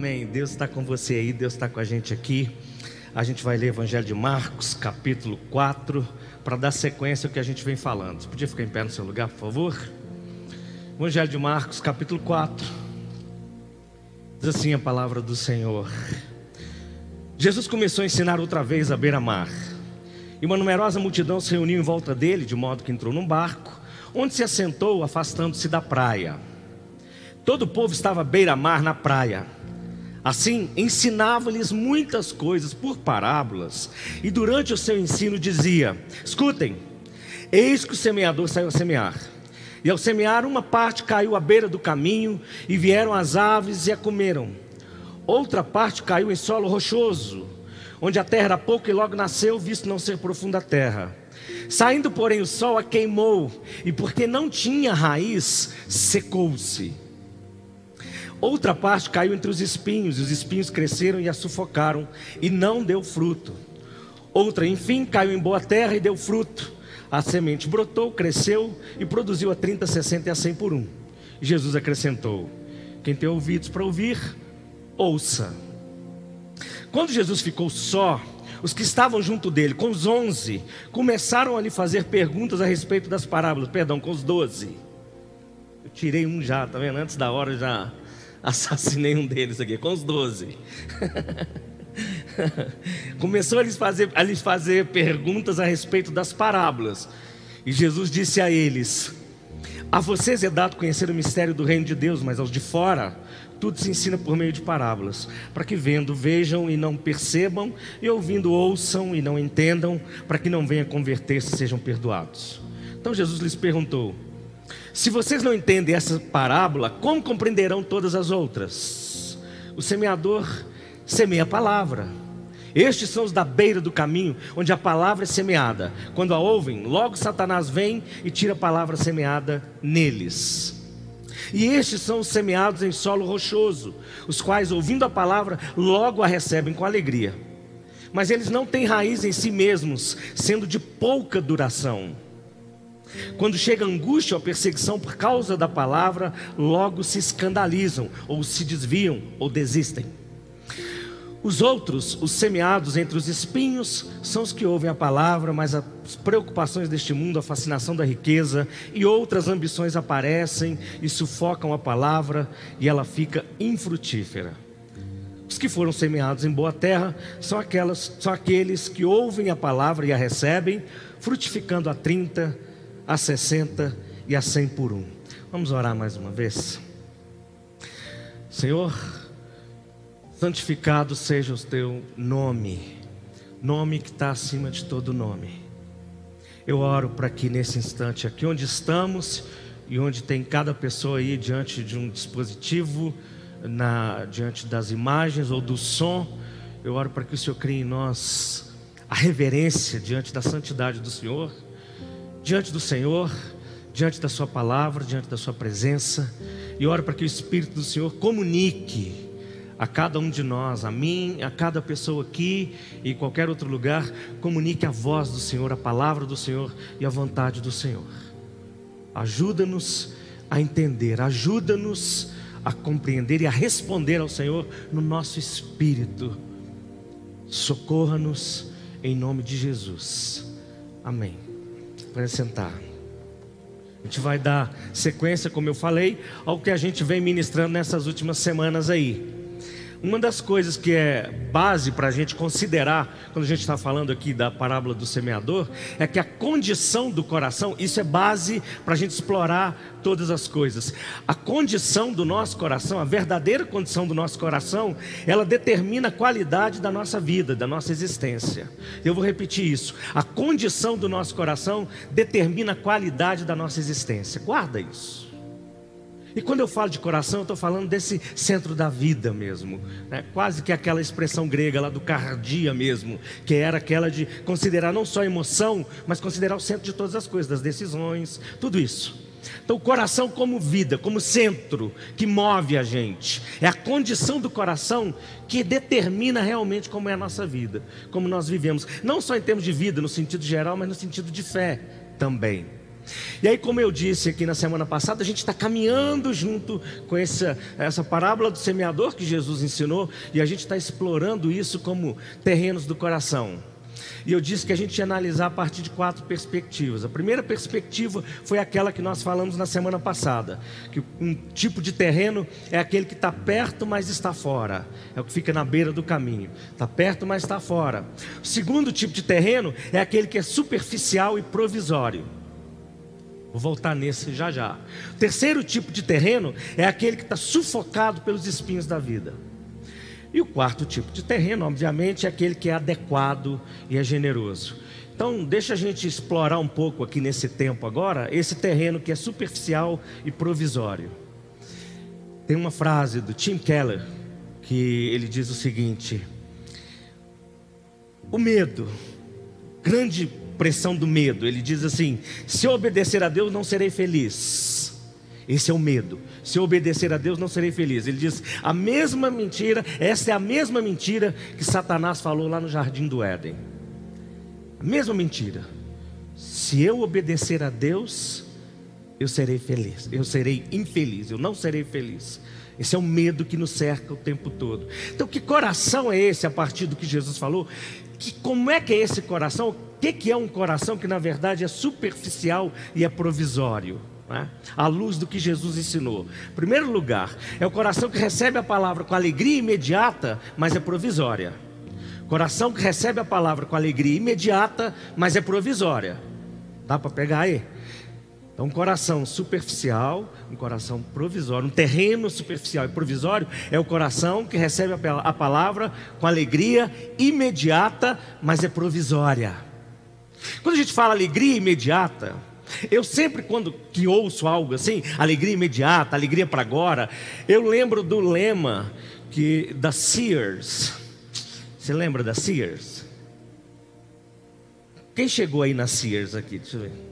Amém. Deus está com você aí, Deus está com a gente aqui. A gente vai ler Evangelho de Marcos, capítulo 4, para dar sequência ao que a gente vem falando. Você podia ficar em pé no seu lugar, por favor? Evangelho de Marcos, capítulo 4. Diz assim a palavra do Senhor. Jesus começou a ensinar outra vez à beira-mar. E uma numerosa multidão se reuniu em volta dele, de modo que entrou num barco, onde se assentou, afastando-se da praia. Todo o povo estava à beira-mar na praia. Assim, ensinava-lhes muitas coisas por parábolas, e durante o seu ensino dizia: Escutem, eis que o semeador saiu a semear. E ao semear, uma parte caiu à beira do caminho, e vieram as aves e a comeram. Outra parte caiu em solo rochoso, onde a terra era pouco e logo nasceu, visto não ser profunda a terra. Saindo, porém, o sol a queimou, e porque não tinha raiz, secou-se. Outra parte caiu entre os espinhos, e os espinhos cresceram e a sufocaram, e não deu fruto. Outra, enfim, caiu em boa terra e deu fruto. A semente brotou, cresceu e produziu a 30, 60 e a 100 por um. Jesus acrescentou: Quem tem ouvidos para ouvir, ouça. Quando Jesus ficou só, os que estavam junto dele, com os onze, começaram a lhe fazer perguntas a respeito das parábolas, perdão, com os doze. Eu tirei um já, tá vendo? Antes da hora já assassinei um deles aqui, com os doze. Começou a lhes, fazer, a lhes fazer perguntas a respeito das parábolas. E Jesus disse a eles: A vocês é dado conhecer o mistério do reino de Deus, mas aos de fora, tudo se ensina por meio de parábolas, para que vendo vejam e não percebam, e ouvindo ouçam e não entendam, para que não venham converter-se e sejam perdoados. Então Jesus lhes perguntou: se vocês não entendem essa parábola, como compreenderão todas as outras? O semeador semeia a palavra. Estes são os da beira do caminho, onde a palavra é semeada. Quando a ouvem, logo Satanás vem e tira a palavra semeada neles. E estes são os semeados em solo rochoso, os quais, ouvindo a palavra, logo a recebem com alegria. Mas eles não têm raiz em si mesmos, sendo de pouca duração. Quando chega angústia ou perseguição por causa da palavra, logo se escandalizam, ou se desviam, ou desistem. Os outros, os semeados entre os espinhos, são os que ouvem a palavra, mas as preocupações deste mundo, a fascinação da riqueza e outras ambições aparecem e sufocam a palavra e ela fica infrutífera. Os que foram semeados em boa terra são, aquelas, são aqueles que ouvem a palavra e a recebem, frutificando a 30, a 60 e a 100 por um. Vamos orar mais uma vez. Senhor, santificado seja o teu nome, nome que está acima de todo nome. Eu oro para que nesse instante, aqui onde estamos e onde tem cada pessoa aí diante de um dispositivo, na, diante das imagens ou do som, eu oro para que o Senhor crie em nós a reverência diante da santidade do Senhor diante do Senhor, diante da Sua palavra, diante da Sua presença, e oro para que o Espírito do Senhor comunique a cada um de nós, a mim, a cada pessoa aqui e qualquer outro lugar, comunique a voz do Senhor, a palavra do Senhor e a vontade do Senhor. Ajuda-nos a entender, ajuda-nos a compreender e a responder ao Senhor no nosso espírito. Socorra-nos em nome de Jesus. Amém para sentar. A gente vai dar sequência, como eu falei, ao que a gente vem ministrando nessas últimas semanas aí. Uma das coisas que é base para a gente considerar, quando a gente está falando aqui da parábola do semeador, é que a condição do coração, isso é base para a gente explorar todas as coisas. A condição do nosso coração, a verdadeira condição do nosso coração, ela determina a qualidade da nossa vida, da nossa existência. Eu vou repetir isso. A condição do nosso coração determina a qualidade da nossa existência. Guarda isso. E quando eu falo de coração, eu estou falando desse centro da vida mesmo, né? quase que aquela expressão grega lá do cardia mesmo, que era aquela de considerar não só a emoção, mas considerar o centro de todas as coisas, das decisões, tudo isso. Então, o coração como vida, como centro que move a gente, é a condição do coração que determina realmente como é a nossa vida, como nós vivemos, não só em termos de vida no sentido geral, mas no sentido de fé também. E aí, como eu disse aqui na semana passada, a gente está caminhando junto com essa, essa parábola do semeador que Jesus ensinou, e a gente está explorando isso como terrenos do coração. E eu disse que a gente ia analisar a partir de quatro perspectivas. A primeira perspectiva foi aquela que nós falamos na semana passada, que um tipo de terreno é aquele que está perto, mas está fora. É o que fica na beira do caminho. Está perto, mas está fora. O segundo tipo de terreno é aquele que é superficial e provisório. Vou voltar nesse já já. O terceiro tipo de terreno é aquele que está sufocado pelos espinhos da vida. E o quarto tipo de terreno, obviamente, é aquele que é adequado e é generoso. Então, deixa a gente explorar um pouco aqui nesse tempo agora, esse terreno que é superficial e provisório. Tem uma frase do Tim Keller que ele diz o seguinte: O medo, grande pressão do medo, ele diz assim: se eu obedecer a Deus, não serei feliz. Esse é o medo. Se eu obedecer a Deus, não serei feliz. Ele diz: a mesma mentira, essa é a mesma mentira que Satanás falou lá no jardim do Éden. A mesma mentira. Se eu obedecer a Deus, eu serei feliz. Eu serei infeliz, eu não serei feliz. Esse é o medo que nos cerca o tempo todo. Então, que coração é esse a partir do que Jesus falou? Que, como é que é esse coração? O que, que é um coração que na verdade é superficial e é provisório? né? à luz do que Jesus ensinou. Em primeiro lugar, é o coração que recebe a palavra com alegria imediata, mas é provisória. Coração que recebe a palavra com alegria imediata, mas é provisória. Dá para pegar aí? Então, um coração superficial, um coração provisório, um terreno superficial e provisório é o coração que recebe a palavra com alegria imediata, mas é provisória. Quando a gente fala alegria imediata, eu sempre, quando que ouço algo assim, alegria imediata, alegria para agora, eu lembro do lema que da Sears. Você lembra da Sears? Quem chegou aí na Sears aqui? Deixa eu ver.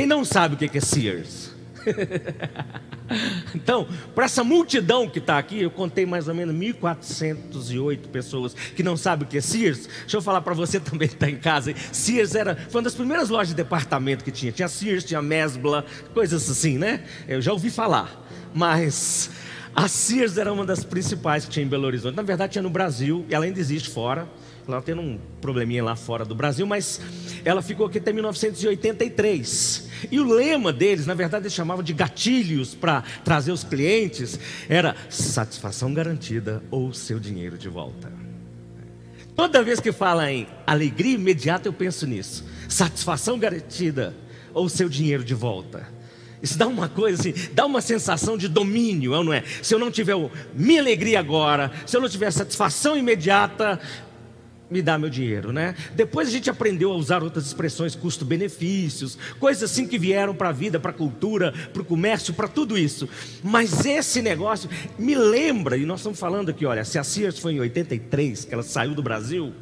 Quem não sabe o que é Sears? então, para essa multidão que está aqui, eu contei mais ou menos 1.408 pessoas que não sabem o que é Sears. Deixa eu falar para você também que está em casa. Sears era, foi uma das primeiras lojas de departamento que tinha. Tinha Sears, tinha Mesbla, coisas assim, né? Eu já ouvi falar. Mas a Sears era uma das principais que tinha em Belo Horizonte. Na verdade, tinha no Brasil, e ela ainda existe fora. Ela tendo um probleminha lá fora do Brasil, mas ela ficou aqui até 1983. E o lema deles, na verdade, eles chamavam de gatilhos para trazer os clientes, era satisfação garantida ou seu dinheiro de volta. Toda vez que fala em alegria imediata, eu penso nisso. Satisfação garantida ou seu dinheiro de volta. Isso dá uma coisa assim, dá uma sensação de domínio, não é? Se eu não tiver minha alegria agora, se eu não tiver satisfação imediata, me dá meu dinheiro, né? Depois a gente aprendeu a usar outras expressões, custo-benefícios, coisas assim que vieram para a vida, para a cultura, para o comércio, para tudo isso. Mas esse negócio me lembra, e nós estamos falando aqui, olha, se a Sears foi em 83, que ela saiu do Brasil,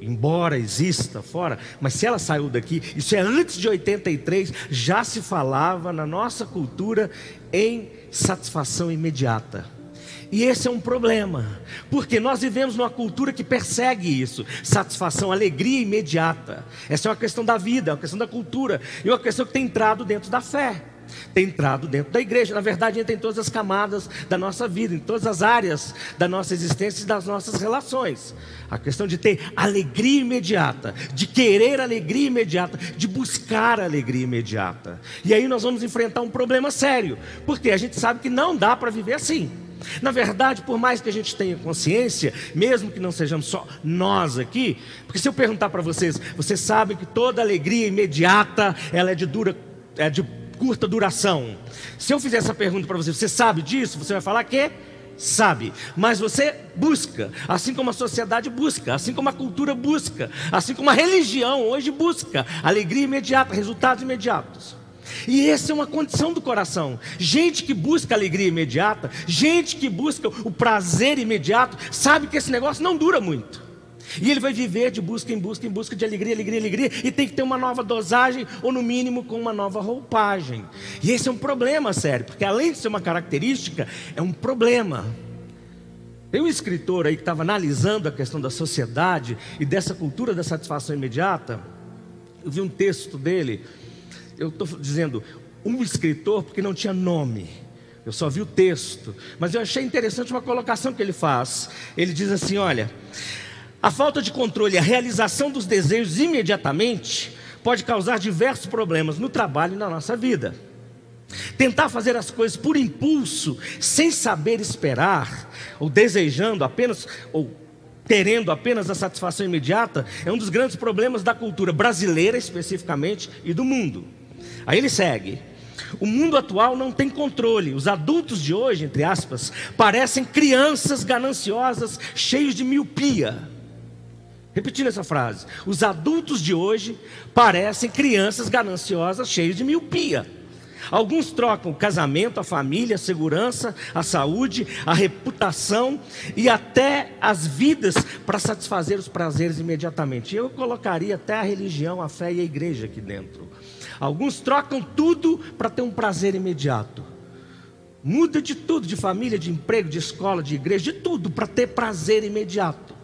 embora exista fora, mas se ela saiu daqui, isso é antes de 83, já se falava na nossa cultura em satisfação imediata. E esse é um problema, porque nós vivemos numa cultura que persegue isso, satisfação, alegria imediata. Essa é uma questão da vida, é uma questão da cultura, e uma questão que tem entrado dentro da fé, tem entrado dentro da igreja. Na verdade, entra em todas as camadas da nossa vida, em todas as áreas da nossa existência e das nossas relações. A questão de ter alegria imediata, de querer alegria imediata, de buscar alegria imediata. E aí nós vamos enfrentar um problema sério, porque a gente sabe que não dá para viver assim. Na verdade, por mais que a gente tenha consciência, mesmo que não sejamos só nós aqui, porque se eu perguntar para vocês, vocês sabem que toda alegria imediata, ela é de dura, é de curta duração. Se eu fizer essa pergunta para você, você sabe disso? Você vai falar que sabe, mas você busca, assim como a sociedade busca, assim como a cultura busca, assim como a religião hoje busca, alegria imediata, resultados imediatos. E essa é uma condição do coração. Gente que busca alegria imediata, gente que busca o prazer imediato, sabe que esse negócio não dura muito. E ele vai viver de busca em busca em busca de alegria, alegria, alegria, e tem que ter uma nova dosagem, ou no mínimo com uma nova roupagem. E esse é um problema sério, porque além de ser uma característica, é um problema. Tem um escritor aí que estava analisando a questão da sociedade e dessa cultura da satisfação imediata. Eu vi um texto dele eu estou dizendo um escritor porque não tinha nome. Eu só vi o texto, mas eu achei interessante uma colocação que ele faz. Ele diz assim: olha, a falta de controle e a realização dos desejos imediatamente pode causar diversos problemas no trabalho e na nossa vida. Tentar fazer as coisas por impulso, sem saber esperar, ou desejando apenas, ou querendo apenas a satisfação imediata, é um dos grandes problemas da cultura brasileira especificamente e do mundo. Aí ele segue. O mundo atual não tem controle. Os adultos de hoje, entre aspas, parecem crianças gananciosas, cheios de miopia. Repetindo essa frase. Os adultos de hoje parecem crianças gananciosas, cheios de miopia. Alguns trocam o casamento, a família, a segurança, a saúde, a reputação e até as vidas para satisfazer os prazeres imediatamente. Eu colocaria até a religião, a fé e a igreja aqui dentro. Alguns trocam tudo para ter um prazer imediato. Muda de tudo, de família, de emprego, de escola, de igreja, de tudo, para ter prazer imediato.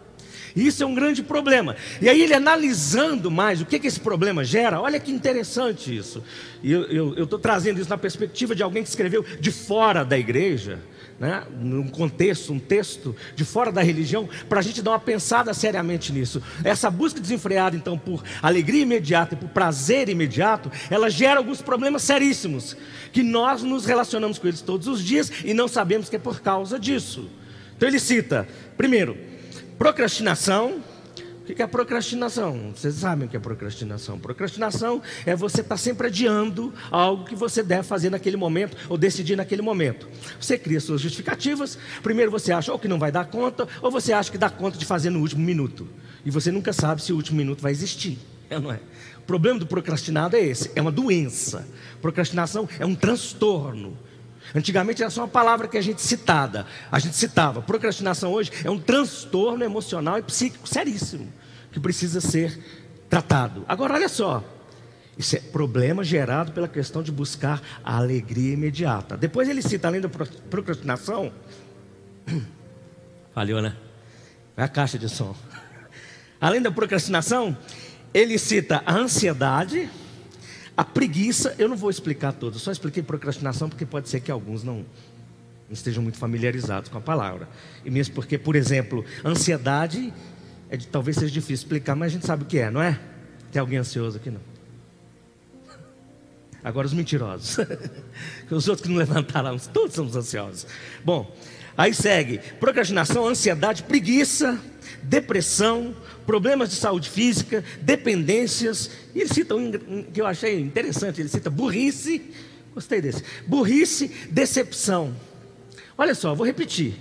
Isso é um grande problema. E aí ele analisando mais o que, que esse problema gera, olha que interessante isso. E eu estou trazendo isso na perspectiva de alguém que escreveu de fora da igreja, né, num contexto, um texto de fora da religião, para a gente dar uma pensada seriamente nisso. Essa busca desenfreada, então, por alegria imediata e por prazer imediato, ela gera alguns problemas seríssimos, que nós nos relacionamos com eles todos os dias e não sabemos que é por causa disso. Então ele cita, primeiro, Procrastinação. O que é procrastinação? Vocês sabem o que é procrastinação. Procrastinação é você estar tá sempre adiando algo que você deve fazer naquele momento ou decidir naquele momento. Você cria suas justificativas. Primeiro você acha ou que não vai dar conta, ou você acha que dá conta de fazer no último minuto. E você nunca sabe se o último minuto vai existir. É, não é? O problema do procrastinado é esse: é uma doença. Procrastinação é um transtorno. Antigamente era só uma palavra que a gente citada, a gente citava. Procrastinação hoje é um transtorno emocional e psíquico seríssimo que precisa ser tratado. Agora olha só, isso é problema gerado pela questão de buscar a alegria imediata. Depois ele cita além da procrastinação, falhou, né? É a caixa de som. Além da procrastinação, ele cita a ansiedade a preguiça, eu não vou explicar todas, só expliquei procrastinação porque pode ser que alguns não, estejam muito familiarizados com a palavra. E mesmo porque, por exemplo, ansiedade é de, talvez seja difícil explicar, mas a gente sabe o que é, não é? Tem alguém ansioso aqui não? Agora os mentirosos. os outros que não levantaram, todos somos ansiosos. Bom, aí segue: procrastinação, ansiedade, preguiça, depressão, problemas de saúde física, dependências. E ele cita um que eu achei interessante: ele cita burrice, gostei desse, burrice, decepção. Olha só, vou repetir.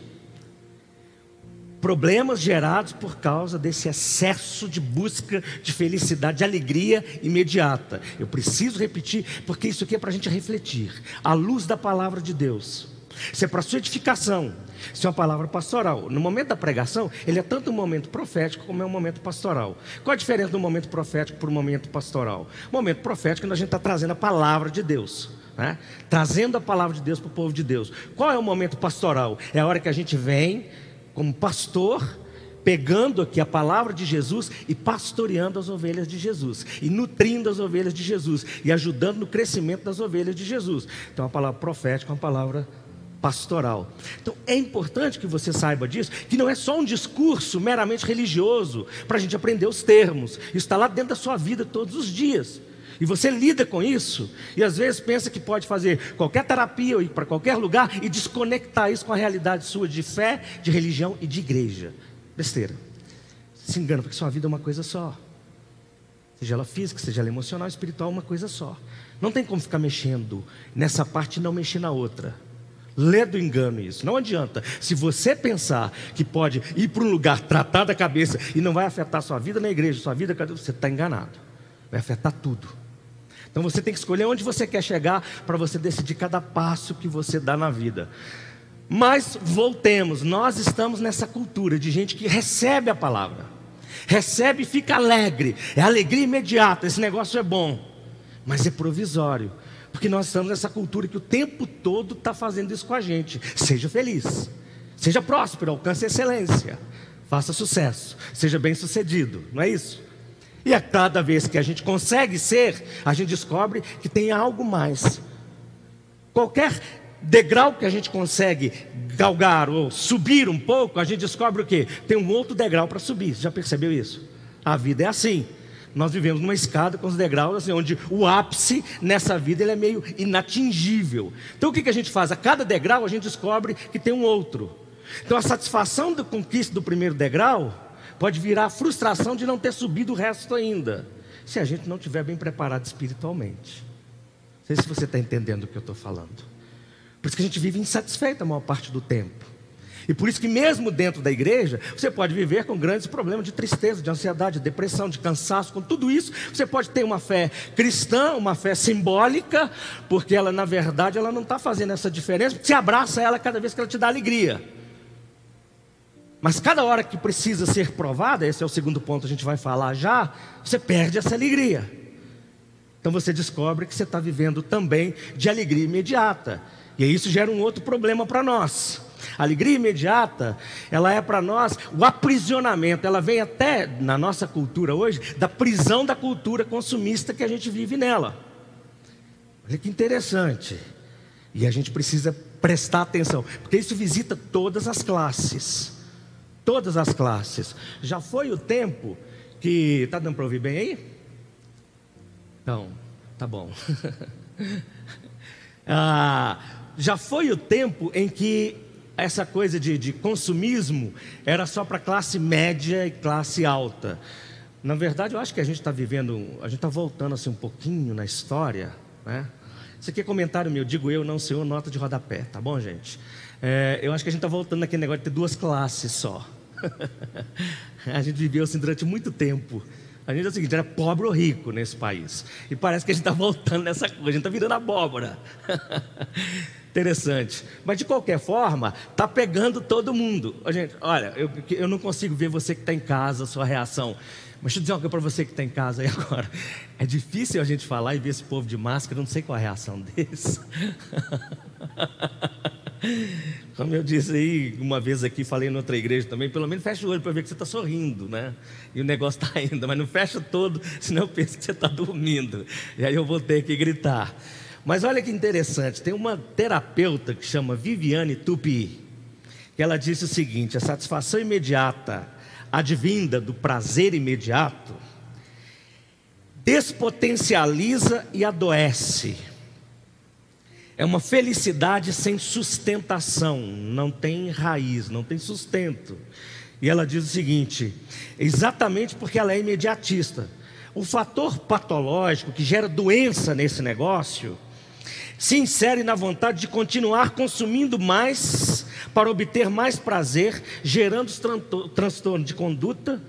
Problemas gerados por causa desse excesso de busca de felicidade, de alegria imediata. Eu preciso repetir, porque isso aqui é para a gente refletir, à luz da palavra de Deus. Isso é para sua edificação. Isso é uma palavra pastoral. No momento da pregação, ele é tanto um momento profético como é um momento pastoral. Qual a diferença do momento profético para o momento pastoral? Momento profético, a gente está trazendo a palavra de Deus. Né? Trazendo a palavra de Deus para o povo de Deus. Qual é o momento pastoral? É a hora que a gente vem como pastor pegando aqui a palavra de Jesus e pastoreando as ovelhas de Jesus, e nutrindo as ovelhas de Jesus, e ajudando no crescimento das ovelhas de Jesus. Então a palavra profética é uma palavra pastoral. Então é importante que você saiba disso, que não é só um discurso meramente religioso para a gente aprender os termos. Isso está lá dentro da sua vida todos os dias. E você lida com isso, e às vezes pensa que pode fazer qualquer terapia ou ir para qualquer lugar e desconectar isso com a realidade sua de fé, de religião e de igreja. Besteira. Se engana, porque sua vida é uma coisa só. Seja ela física, seja ela emocional, espiritual, uma coisa só. Não tem como ficar mexendo nessa parte e não mexer na outra. Lê do engano isso. Não adianta. Se você pensar que pode ir para um lugar, tratar da cabeça e não vai afetar sua vida na igreja, sua vida, você está enganado. Vai afetar tudo. Então você tem que escolher onde você quer chegar para você decidir cada passo que você dá na vida. Mas voltemos, nós estamos nessa cultura de gente que recebe a palavra, recebe e fica alegre, é alegria imediata, esse negócio é bom, mas é provisório. Porque nós estamos nessa cultura que o tempo todo está fazendo isso com a gente. Seja feliz, seja próspero, alcance excelência, faça sucesso, seja bem sucedido, não é isso? E a cada vez que a gente consegue ser, a gente descobre que tem algo mais. Qualquer degrau que a gente consegue galgar ou subir um pouco, a gente descobre o quê? Tem um outro degrau para subir. Você já percebeu isso? A vida é assim. Nós vivemos numa escada com os degraus, assim, onde o ápice nessa vida ele é meio inatingível. Então o que, que a gente faz? A cada degrau a gente descobre que tem um outro. Então a satisfação da conquista do primeiro degrau pode virar a frustração de não ter subido o resto ainda, se a gente não estiver bem preparado espiritualmente. Não sei se você está entendendo o que eu estou falando. Por isso que a gente vive insatisfeito a maior parte do tempo. E por isso que mesmo dentro da igreja, você pode viver com grandes problemas de tristeza, de ansiedade, de depressão, de cansaço, com tudo isso, você pode ter uma fé cristã, uma fé simbólica, porque ela na verdade ela não está fazendo essa diferença, você abraça ela cada vez que ela te dá alegria. Mas cada hora que precisa ser provada, esse é o segundo ponto que a gente vai falar já, você perde essa alegria. Então você descobre que você está vivendo também de alegria imediata. E isso gera um outro problema para nós. A alegria imediata, ela é para nós o aprisionamento, ela vem até na nossa cultura hoje, da prisão da cultura consumista que a gente vive nela. Olha que interessante. E a gente precisa prestar atenção, porque isso visita todas as classes todas as classes. Já foi o tempo que. Está dando para ouvir bem aí? Então, tá bom. ah, já foi o tempo em que essa coisa de, de consumismo era só para classe média e classe alta. Na verdade, eu acho que a gente está vivendo, a gente está voltando assim um pouquinho na história, né? Isso aqui é comentário meu, digo eu, não senhor, nota de rodapé, tá bom, gente? É, eu acho que a gente está voltando naquele negócio de ter duas classes só. a gente viveu assim durante muito tempo. A gente é o seguinte, era pobre ou rico nesse país. E parece que a gente está voltando nessa coisa, a gente está virando abóbora. Interessante. Mas de qualquer forma, está pegando todo mundo. Gente, olha, eu, eu não consigo ver você que está em casa, sua reação. Mas deixa eu dizer uma coisa para você que está em casa aí agora. É difícil a gente falar e ver esse povo de máscara, não sei qual a reação deles. Como eu disse aí, uma vez aqui, falei em outra igreja também, pelo menos fecha o olho para ver que você está sorrindo, né? E o negócio está indo, mas não fecha todo, senão eu penso que você está dormindo. E aí eu vou ter que gritar. Mas olha que interessante, tem uma terapeuta que chama Viviane Tupi, que ela disse o seguinte: a satisfação imediata, advinda do prazer imediato, despotencializa e adoece é uma felicidade sem sustentação, não tem raiz, não tem sustento. E ela diz o seguinte: exatamente porque ela é imediatista. O fator patológico que gera doença nesse negócio se insere na vontade de continuar consumindo mais para obter mais prazer, gerando transtorno de conduta,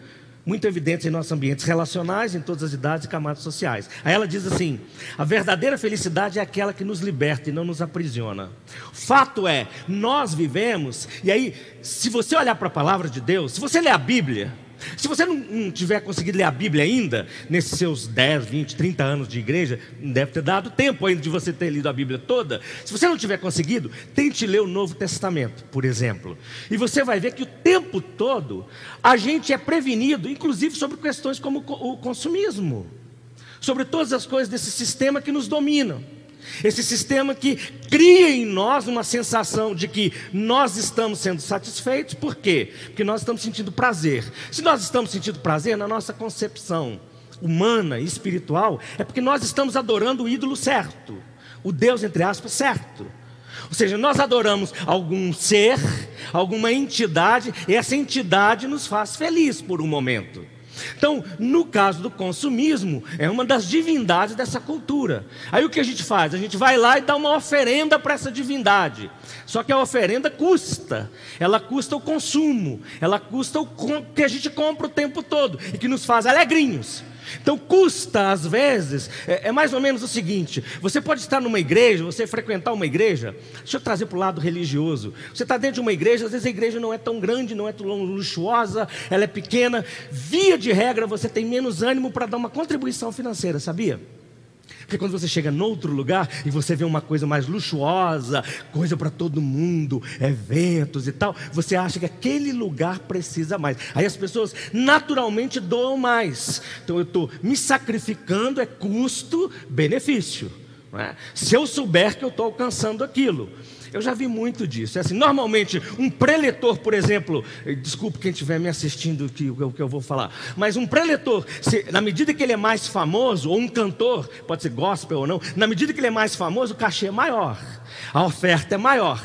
muito evidentes em nossos ambientes relacionais, em todas as idades e camadas sociais. Aí ela diz assim: a verdadeira felicidade é aquela que nos liberta e não nos aprisiona. Fato é, nós vivemos, e aí, se você olhar para a palavra de Deus, se você ler a Bíblia, se você não, não, tiver conseguido ler a Bíblia ainda, nesses seus 10, 20, 30 anos de igreja, não deve ter dado tempo ainda de você ter lido a Bíblia toda. Se você não tiver conseguido, tente ler o Novo Testamento, por exemplo. E você vai ver que o tempo todo a gente é prevenido, inclusive sobre questões como o consumismo, sobre todas as coisas desse sistema que nos dominam. Esse sistema que cria em nós uma sensação de que nós estamos sendo satisfeitos, por quê? Porque nós estamos sentindo prazer. Se nós estamos sentindo prazer na nossa concepção humana e espiritual, é porque nós estamos adorando o ídolo certo, o Deus, entre aspas, certo. Ou seja, nós adoramos algum ser, alguma entidade, e essa entidade nos faz feliz por um momento. Então, no caso do consumismo, é uma das divindades dessa cultura. Aí o que a gente faz? A gente vai lá e dá uma oferenda para essa divindade. Só que a oferenda custa. Ela custa o consumo. Ela custa o que a gente compra o tempo todo e que nos faz alegrinhos. Então custa às vezes, é, é, mais ou menos o seguinte: você pode estar numa igreja, você frequentar uma igreja, deixa eu trazer para o lado religioso. Você está dentro de uma igreja, às vezes a igreja não é tão grande, não é tão luxuosa, ela é pequena. Via de regra, você tem menos ânimo para dar uma contribuição financeira, sabia? Porque quando você chega noutro lugar e você vê uma coisa mais luxuosa, coisa para todo mundo, eventos e tal, você acha que aquele lugar precisa mais. Aí as pessoas naturalmente doam mais. Então eu estou me sacrificando, é custo-benefício. É? Se eu souber que eu estou alcançando aquilo. Eu já vi muito disso. É assim, normalmente, um preletor, por exemplo, desculpe quem estiver me assistindo que o que eu vou falar, mas um preletor, se, na medida que ele é mais famoso, ou um cantor, pode ser gospel ou não, na medida que ele é mais famoso, o cachê é maior, a oferta é maior.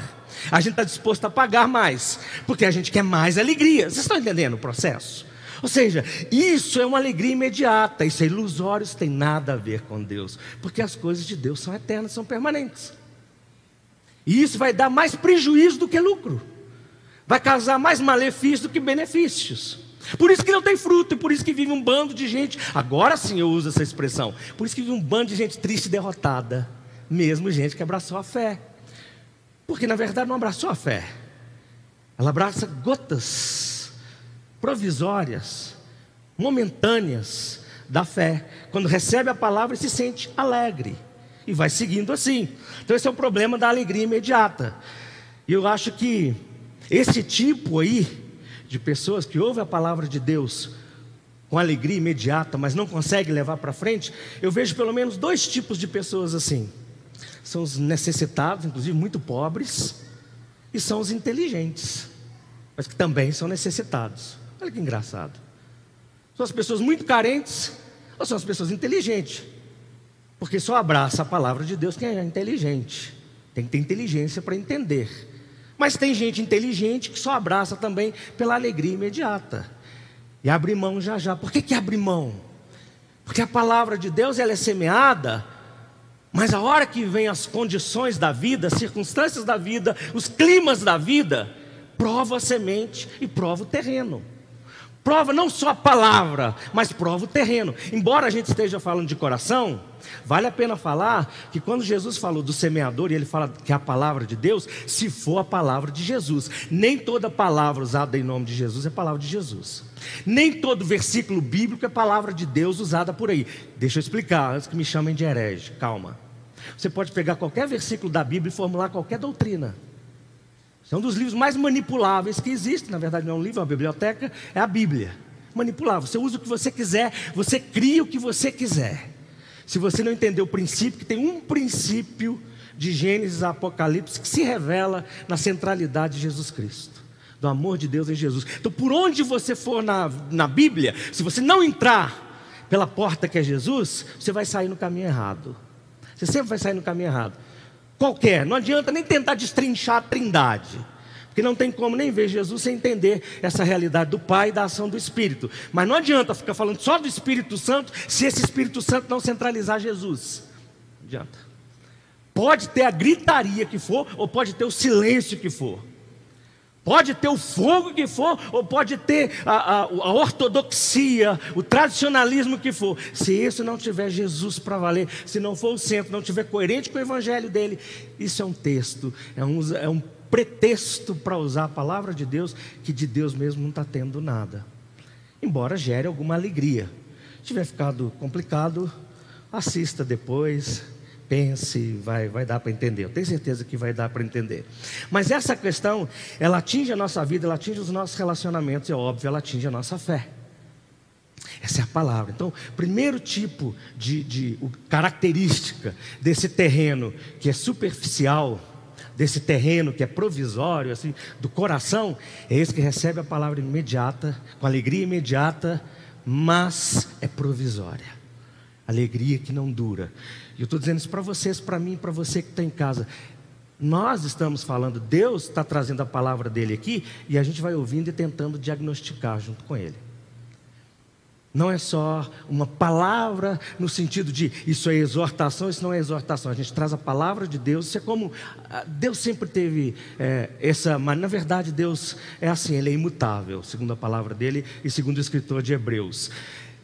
A gente está disposto a pagar mais, porque a gente quer mais alegria. Vocês estão entendendo o processo? Ou seja, isso é uma alegria imediata, isso é ilusório, isso tem nada a ver com Deus, porque as coisas de Deus são eternas, são permanentes. E isso vai dar mais prejuízo do que lucro. Vai causar mais malefícios do que benefícios. Por isso que não tem fruto, e por isso que vive um bando de gente. Agora sim eu uso essa expressão. Por isso que vive um bando de gente triste e derrotada. Mesmo gente que abraçou a fé. Porque na verdade não abraçou a fé. Ela abraça gotas provisórias, momentâneas da fé. Quando recebe a palavra e se sente alegre. E vai seguindo assim. Então, esse é o problema da alegria imediata. E eu acho que esse tipo aí de pessoas que ouvem a palavra de Deus com alegria imediata, mas não consegue levar para frente, eu vejo pelo menos dois tipos de pessoas assim. São os necessitados, inclusive muito pobres, e são os inteligentes, mas que também são necessitados. Olha que engraçado. São as pessoas muito carentes ou são as pessoas inteligentes? Porque só abraça a palavra de Deus quem é inteligente. Tem que ter inteligência para entender. Mas tem gente inteligente que só abraça também pela alegria imediata. E abre mão já já. Por que, que abre mão? Porque a palavra de Deus ela é semeada, mas a hora que vem as condições da vida, as circunstâncias da vida, os climas da vida, prova a semente e prova o terreno. Prova não só a palavra, mas prova o terreno. Embora a gente esteja falando de coração, vale a pena falar que quando Jesus falou do semeador, e ele fala que é a palavra de Deus, se for a palavra de Jesus. Nem toda palavra usada em nome de Jesus é palavra de Jesus. Nem todo versículo bíblico é palavra de Deus usada por aí. Deixa eu explicar, antes que me chamem de herege. Calma. Você pode pegar qualquer versículo da Bíblia e formular qualquer doutrina. É um dos livros mais manipuláveis que existe. Na verdade, não é um livro, é uma biblioteca, é a Bíblia. Manipulável. Você usa o que você quiser, você cria o que você quiser. Se você não entender o princípio, que tem um princípio de Gênesis a Apocalipse que se revela na centralidade de Jesus Cristo, do amor de Deus em Jesus. Então, por onde você for na, na Bíblia, se você não entrar pela porta que é Jesus, você vai sair no caminho errado. Você sempre vai sair no caminho errado qualquer. Não adianta nem tentar destrinchar a trindade. Porque não tem como nem ver Jesus sem entender essa realidade do Pai e da ação do Espírito. Mas não adianta ficar falando só do Espírito Santo se esse Espírito Santo não centralizar Jesus. Não adianta. Pode ter a gritaria que for, ou pode ter o silêncio que for. Pode ter o fogo que for, ou pode ter a, a, a, ortodoxia, o tradicionalismo que for. Se isso não tiver Jesus para valer, se não for o centro, não tiver coerente com o evangelho dele, isso é um texto, é um, é um pretexto para usar a palavra de Deus, que de Deus mesmo não está tendo nada. Embora gere alguma alegria. Se tiver ficado complicado, assista depois pense, vai, vai dar para entender. Eu tenho certeza que vai dar para entender. Mas essa questão, ela atinge a nossa vida, ela atinge os nossos relacionamentos, é óbvio, ela atinge a nossa fé. Essa é a palavra. Então, primeiro tipo de, de característica desse terreno que é superficial, desse terreno que é provisório, assim, do coração, é esse que recebe a palavra imediata, com alegria imediata, mas é provisória. Alegria que não dura. Eu estou dizendo isso para vocês, para mim, para você que está em casa. Nós estamos falando, Deus está trazendo a palavra dele aqui e a gente vai ouvindo e tentando diagnosticar junto com ele. Não é só uma palavra no sentido de isso é exortação, isso não é exortação. A gente traz a palavra de Deus. Isso é como ah, Deus sempre teve é, essa, mas na verdade Deus é assim, Ele é imutável, segundo a palavra dele e segundo o escritor de Hebreus.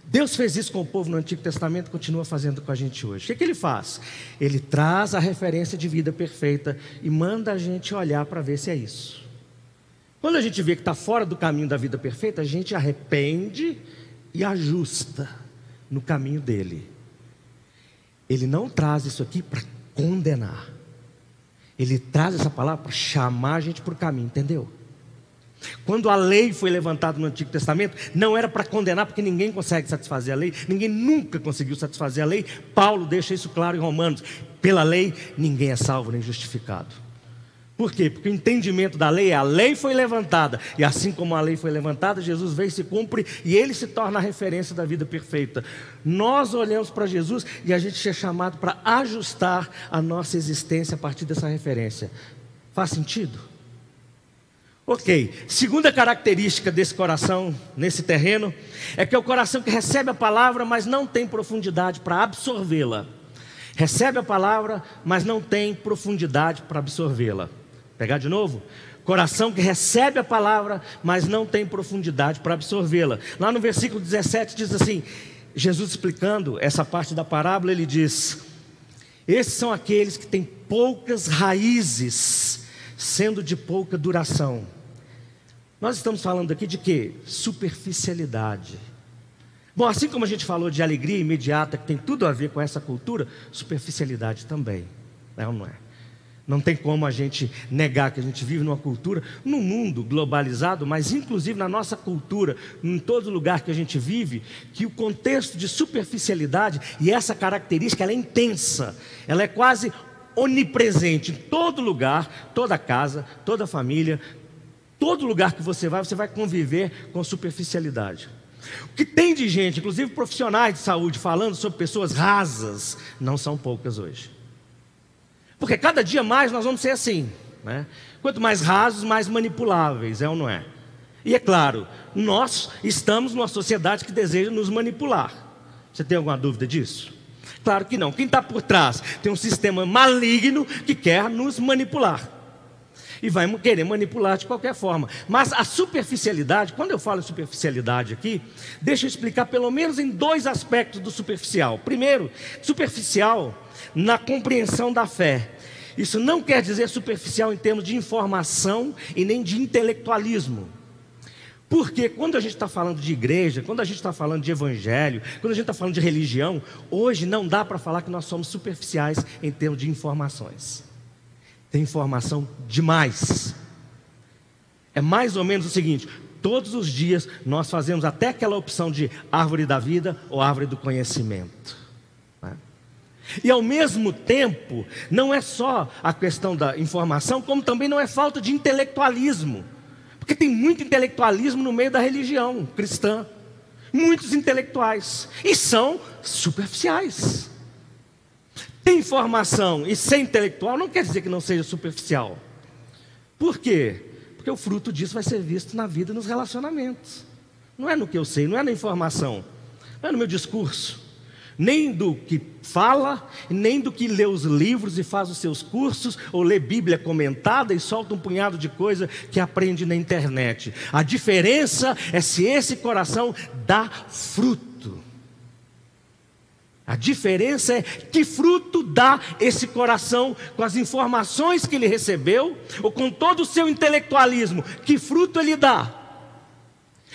Deus fez isso com o povo no Antigo Testamento continua fazendo com a gente hoje. O que, que ele faz? Ele traz a referência de vida perfeita e manda a gente olhar para ver se é isso. Quando a gente vê que está fora do caminho da vida perfeita, a gente arrepende e ajusta no caminho dele. ele não traz isso aqui para condenar. Ele traz essa palavra para chamar a gente para o caminho, entendeu? Quando a lei foi levantada no Antigo Testamento, não era para condenar, porque ninguém consegue satisfazer a lei, ninguém nunca conseguiu satisfazer a lei. Paulo deixa isso claro em Romanos: pela lei, ninguém é salvo nem justificado. Por quê? Porque o entendimento da lei é a lei foi levantada, e assim como a lei foi levantada, Jesus veio e se cumpre, e ele se torna a referência da vida perfeita. Nós olhamos para Jesus e a gente é chamado para ajustar a nossa existência a partir dessa referência. Faz sentido? Ok, segunda característica desse coração, nesse terreno, é que é o coração que recebe a palavra, mas não tem profundidade para absorvê-la. Recebe a palavra, mas não tem profundidade para absorvê-la. Pegar de novo? Coração que recebe a palavra, mas não tem profundidade para absorvê-la. Lá no versículo 17 diz assim: Jesus explicando essa parte da parábola, ele diz: Esses são aqueles que têm poucas raízes, sendo de pouca duração. Nós estamos falando aqui de quê? Superficialidade. Bom, assim como a gente falou de alegria imediata, que tem tudo a ver com essa cultura, superficialidade também. É ou não é? Não tem como a gente negar que a gente vive numa cultura, num mundo globalizado, mas inclusive na nossa cultura, em todo lugar que a gente vive, que o contexto de superficialidade e essa característica ela é intensa, ela é quase onipresente em todo lugar, toda casa, toda família, Todo lugar que você vai, você vai conviver com superficialidade. O que tem de gente, inclusive profissionais de saúde, falando sobre pessoas rasas, não são poucas hoje. Porque cada dia mais nós vamos ser assim. Né? Quanto mais rasos, mais manipuláveis, é ou não é? E é claro, nós estamos numa sociedade que deseja nos manipular. Você tem alguma dúvida disso? Claro que não. Quem está por trás tem um sistema maligno que quer nos manipular e vai querer manipular de qualquer forma. Mas a superficialidade, quando eu falo superficialidade aqui, deixa eu explicar pelo menos em dois aspectos do superficial. Primeiro, superficial na compreensão da fé. Isso não quer dizer superficial em termos de informação e nem de intelectualismo. Porque quando a gente está falando de igreja, quando a gente está falando de evangelho, quando a gente está falando de religião, hoje não dá para falar que nós somos superficiais em termos de informações tem informação demais. É mais ou menos o seguinte: todos os dias nós fazemos até aquela opção de árvore da vida ou árvore do conhecimento. Né? E ao mesmo tempo, não é só a questão da informação, como também não é falta de intelectualismo. Porque tem muito intelectualismo no meio da religião cristã. Muitos intelectuais. E são superficiais. Tem informação e ser intelectual não quer dizer que não seja superficial. Por quê? Porque o fruto disso vai ser visto na vida e nos relacionamentos. Não é no que eu sei, não é na informação, não é no meu discurso, nem do que fala, nem do que lê os livros e faz os seus cursos, ou lê Bíblia comentada e solta um punhado de coisa que aprende na internet. A diferença é se esse coração dá fruto. A diferença é que fruto dá esse coração com as informações que ele recebeu, ou com todo o seu intelectualismo, que fruto ele dá?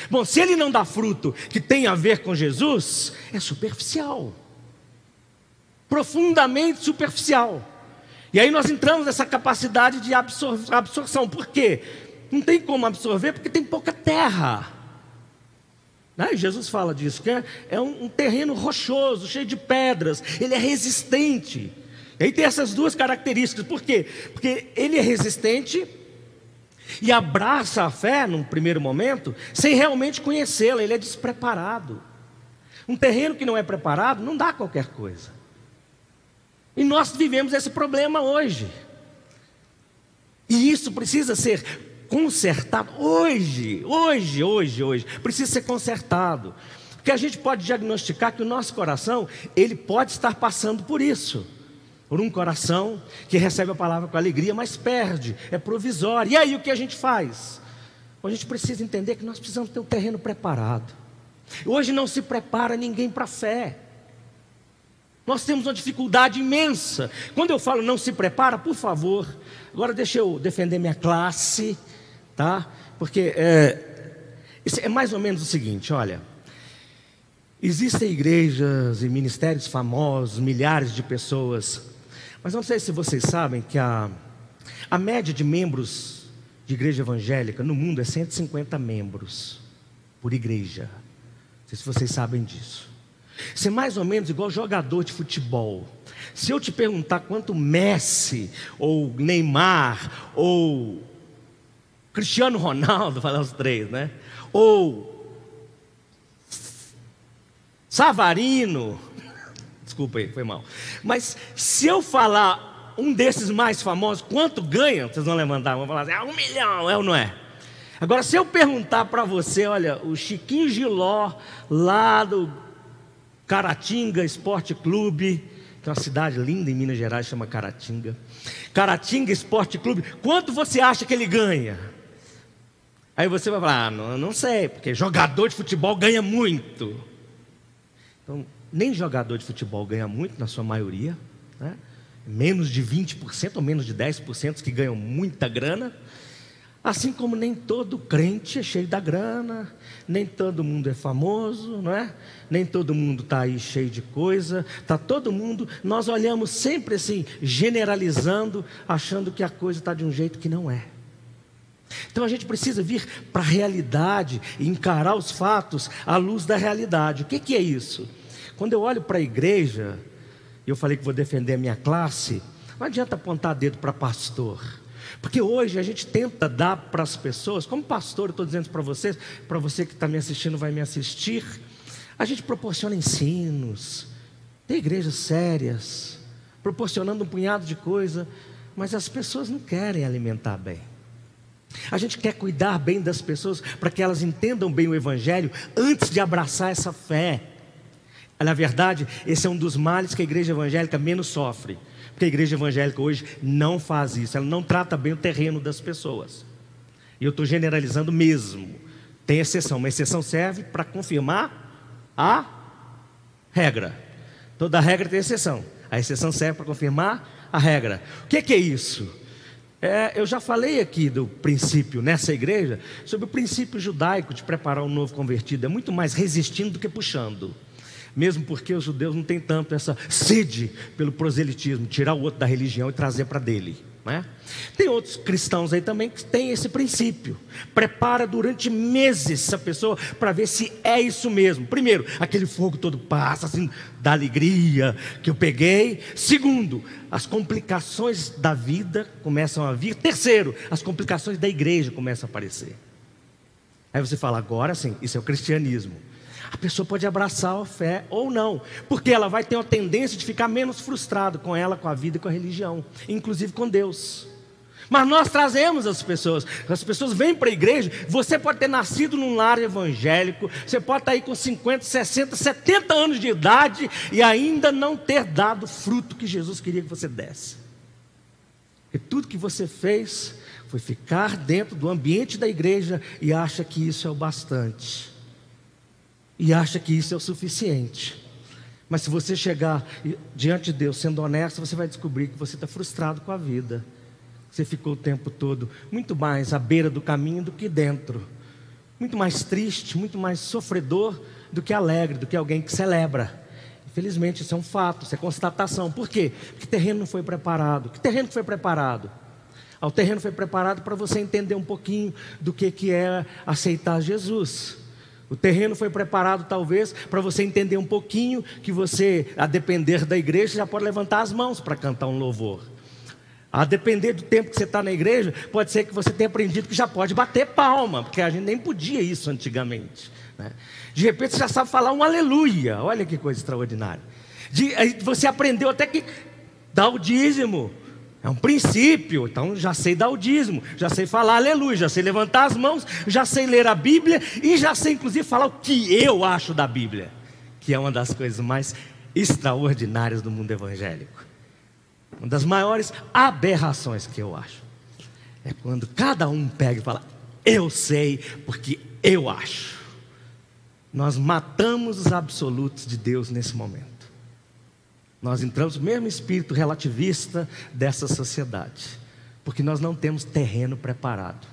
Bom, se ele não dá fruto que tem a ver com Jesus, é superficial, profundamente superficial. E aí nós entramos nessa capacidade de absor absorção, por quê? Não tem como absorver porque tem pouca terra. Né? Jesus fala disso, que é, é um, um terreno rochoso, cheio de pedras, ele é resistente. E aí tem essas duas características, por quê? Porque ele é resistente e abraça a fé num primeiro momento, sem realmente conhecê-la, ele é despreparado. Um terreno que não é preparado não dá qualquer coisa. E nós vivemos esse problema hoje. E isso precisa ser consertado hoje, hoje, hoje, hoje. Precisa ser consertado. Porque a gente pode diagnosticar que o nosso coração, ele pode estar passando por isso. Por um coração que recebe a palavra com alegria, mas perde, é provisório. E aí o que a gente faz? A gente precisa entender que nós precisamos ter o terreno preparado. Hoje não se prepara ninguém para a fé. Nós temos uma dificuldade imensa. Quando eu falo não se prepara, por favor, agora deixa eu defender minha classe, tá? Porque é, é mais ou menos o seguinte: olha, Existem igrejas e ministérios famosos, milhares de pessoas, mas não sei se vocês sabem que a, a média de membros de igreja evangélica no mundo é 150 membros por igreja. Não sei se vocês sabem disso. Isso é mais ou menos igual jogador de futebol. Se eu te perguntar quanto Messi, ou Neymar, ou Cristiano Ronaldo, falar os três, né? Ou Savarino, desculpa aí, foi mal. Mas se eu falar um desses mais famosos, quanto ganha? Vocês vão levantar, vão falar assim, ah, um milhão, é ou não é? Agora, se eu perguntar para você, olha, o Chiquinho Giló, lá do Caratinga Esporte Clube, que é uma cidade linda em Minas Gerais, chama Caratinga. Caratinga Esporte Clube, quanto você acha que ele ganha? Aí você vai falar, ah, não, não sei, porque jogador de futebol ganha muito. Então, nem jogador de futebol ganha muito, na sua maioria. Né? Menos de 20% ou menos de 10% que ganham muita grana. Assim como nem todo crente é cheio da grana, nem todo mundo é famoso, não é? Nem todo mundo está aí cheio de coisa, está todo mundo. Nós olhamos sempre assim, generalizando, achando que a coisa está de um jeito que não é. Então a gente precisa vir para a realidade encarar os fatos à luz da realidade. O que, que é isso? Quando eu olho para a igreja, eu falei que vou defender a minha classe, não adianta apontar dedo para pastor. Porque hoje a gente tenta dar para as pessoas, como pastor, eu estou dizendo para vocês, para você que está me assistindo, vai me assistir, a gente proporciona ensinos, tem igrejas sérias, proporcionando um punhado de coisa, mas as pessoas não querem alimentar bem. A gente quer cuidar bem das pessoas para que elas entendam bem o Evangelho antes de abraçar essa fé. Na verdade, esse é um dos males que a igreja evangélica menos sofre. Porque a igreja evangélica hoje não faz isso, ela não trata bem o terreno das pessoas. E eu estou generalizando mesmo. Tem exceção, uma exceção serve para confirmar a regra. Toda regra tem exceção. A exceção serve para confirmar a regra. O que, que é isso? É, eu já falei aqui do princípio nessa igreja sobre o princípio judaico de preparar um novo convertido. É muito mais resistindo do que puxando. Mesmo porque os judeus não têm tanto essa sede pelo proselitismo, tirar o outro da religião e trazer para dele. Né? Tem outros cristãos aí também que têm esse princípio. Prepara durante meses essa pessoa para ver se é isso mesmo. Primeiro, aquele fogo todo passa, assim, da alegria que eu peguei. Segundo, as complicações da vida começam a vir. Terceiro, as complicações da igreja começam a aparecer. Aí você fala, agora sim, isso é o cristianismo. A pessoa pode abraçar a fé ou não, porque ela vai ter uma tendência de ficar menos frustrado com ela, com a vida com a religião, inclusive com Deus. Mas nós trazemos as pessoas, as pessoas vêm para a igreja. Você pode ter nascido num lar evangélico, você pode estar aí com 50, 60, 70 anos de idade e ainda não ter dado o fruto que Jesus queria que você desse. E tudo que você fez foi ficar dentro do ambiente da igreja e acha que isso é o bastante e acha que isso é o suficiente. Mas se você chegar diante de Deus sendo honesto, você vai descobrir que você está frustrado com a vida. Você ficou o tempo todo muito mais à beira do caminho do que dentro. Muito mais triste, muito mais sofredor do que alegre, do que alguém que celebra. Infelizmente, isso é um fato, isso é constatação. Por quê? Porque terreno não foi preparado. Que terreno foi preparado? O terreno foi preparado para você entender um pouquinho do que, que é aceitar Jesus. O terreno foi preparado, talvez, para você entender um pouquinho que você, a depender da igreja, já pode levantar as mãos para cantar um louvor. A depender do tempo que você está na igreja, pode ser que você tenha aprendido que já pode bater palma, porque a gente nem podia isso antigamente. Né? De repente você já sabe falar um aleluia, olha que coisa extraordinária. De, você aprendeu até que dá o dízimo, é um princípio, então já sei dar o dízimo, já sei falar aleluia, já sei levantar as mãos, já sei ler a Bíblia e já sei inclusive falar o que eu acho da Bíblia, que é uma das coisas mais extraordinárias do mundo evangélico. Uma das maiores aberrações que eu acho é quando cada um pega e fala: Eu sei porque eu acho. Nós matamos os absolutos de Deus nesse momento. Nós entramos no mesmo espírito relativista dessa sociedade, porque nós não temos terreno preparado.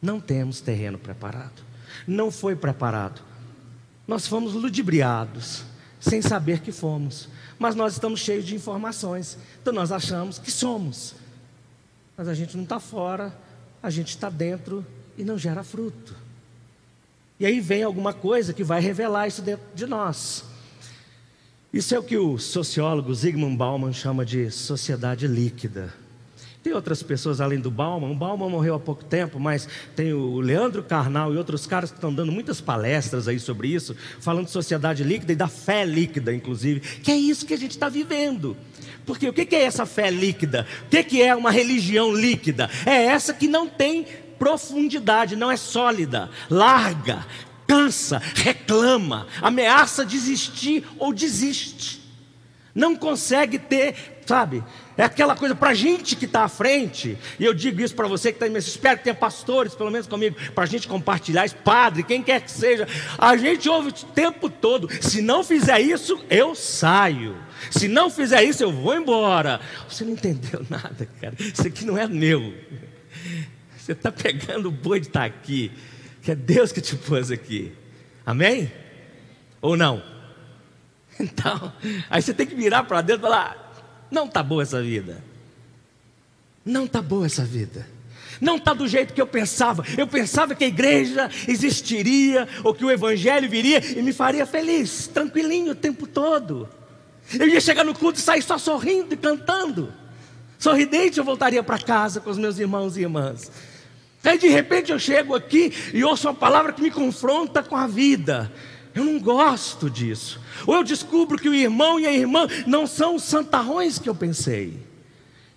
Não temos terreno preparado. Não foi preparado. nós fomos ludibriados, sem saber que fomos. Mas nós estamos cheios de informações, então nós achamos que somos. Mas a gente não está fora, a gente está dentro e não gera fruto. E aí vem alguma coisa que vai revelar isso dentro de nós. Isso é o que o sociólogo Zygmunt Bauman chama de sociedade líquida. Tem outras pessoas além do Bauman. O Bauman morreu há pouco tempo, mas tem o Leandro Carnal e outros caras que estão dando muitas palestras aí sobre isso, falando de sociedade líquida e da fé líquida, inclusive, que é isso que a gente está vivendo. Porque o que é essa fé líquida? O que é uma religião líquida? É essa que não tem profundidade, não é sólida, larga, cansa, reclama, ameaça desistir ou desiste. Não consegue ter, sabe, é aquela coisa para a gente que está à frente, e eu digo isso para você que está imenso. Espero que tenha pastores, pelo menos comigo, para a gente compartilhar isso, padre, quem quer que seja. A gente ouve o tempo todo: se não fizer isso, eu saio. Se não fizer isso, eu vou embora. Você não entendeu nada, cara. Isso aqui não é meu. Você está pegando o boi de estar tá aqui, que é Deus que te pôs aqui. Amém? Ou não? Então, aí você tem que virar para dentro e falar: não está boa essa vida. Não está boa essa vida. Não está do jeito que eu pensava. Eu pensava que a igreja existiria, ou que o evangelho viria e me faria feliz, tranquilinho o tempo todo. Eu ia chegar no culto e sair só sorrindo e cantando. Sorridente eu voltaria para casa com os meus irmãos e irmãs. Aí de repente eu chego aqui e ouço uma palavra que me confronta com a vida. Eu não gosto disso. Ou eu descubro que o irmão e a irmã não são os santarrões que eu pensei.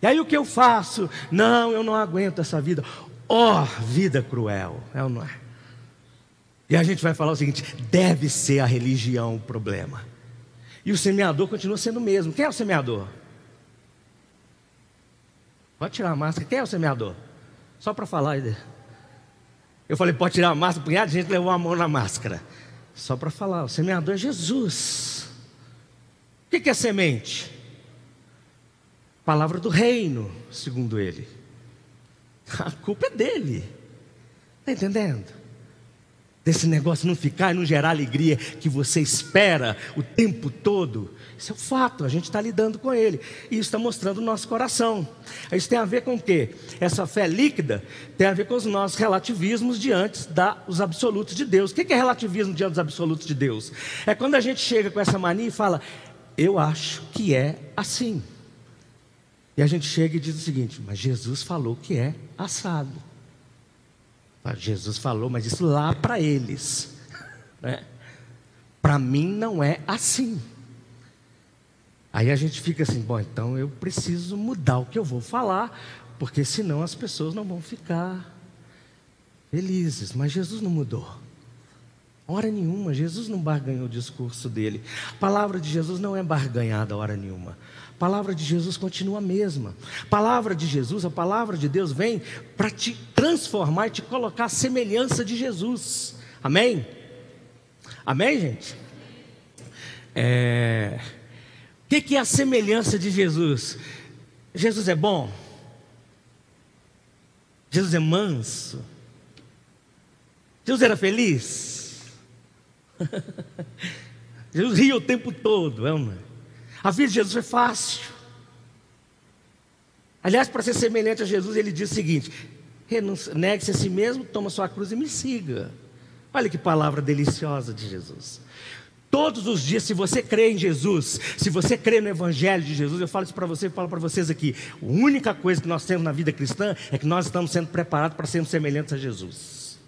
E aí o que eu faço? Não, eu não aguento essa vida. Ó, oh, vida cruel. É ou não é? E a gente vai falar o seguinte: deve ser a religião o problema. E o semeador continua sendo o mesmo. Quem é o semeador? Pode tirar a máscara. Quem é o semeador? Só para falar. Eu falei, pode tirar a máscara. Punhado de gente levou a mão na máscara. Só para falar, o semeador é Jesus. O que é semente? Palavra do reino, segundo ele. A culpa é dele. Está entendendo? Desse negócio não ficar e não gerar alegria que você espera o tempo todo. Isso é um fato, a gente está lidando com ele. E isso está mostrando o nosso coração. Isso tem a ver com o quê? Essa fé líquida tem a ver com os nossos relativismos diante dos absolutos de Deus. O que é relativismo diante dos absolutos de Deus? É quando a gente chega com essa mania e fala, eu acho que é assim. E a gente chega e diz o seguinte, mas Jesus falou que é assado. Jesus falou, mas isso lá para eles. Né? Para mim não é assim. Aí a gente fica assim, bom, então eu preciso mudar o que eu vou falar, porque senão as pessoas não vão ficar felizes. Mas Jesus não mudou. Hora nenhuma, Jesus não barganhou o discurso dele. A palavra de Jesus não é barganhada hora nenhuma. A palavra de Jesus continua a mesma. A palavra de Jesus, a palavra de Deus vem para te transformar e te colocar a semelhança de Jesus. Amém? Amém, gente? É... O que, que é a semelhança de Jesus? Jesus é bom? Jesus é manso? Jesus era feliz? Jesus ria o tempo todo, é uma. A vida de Jesus foi fácil. Aliás, para ser semelhante a Jesus, ele diz o seguinte: negue-se a si mesmo, toma sua cruz e me siga. Olha que palavra deliciosa de Jesus. Todos os dias, se você crê em Jesus, se você crê no Evangelho de Jesus, eu falo isso para você e falo para vocês aqui. A única coisa que nós temos na vida cristã é que nós estamos sendo preparados para sermos semelhantes a Jesus.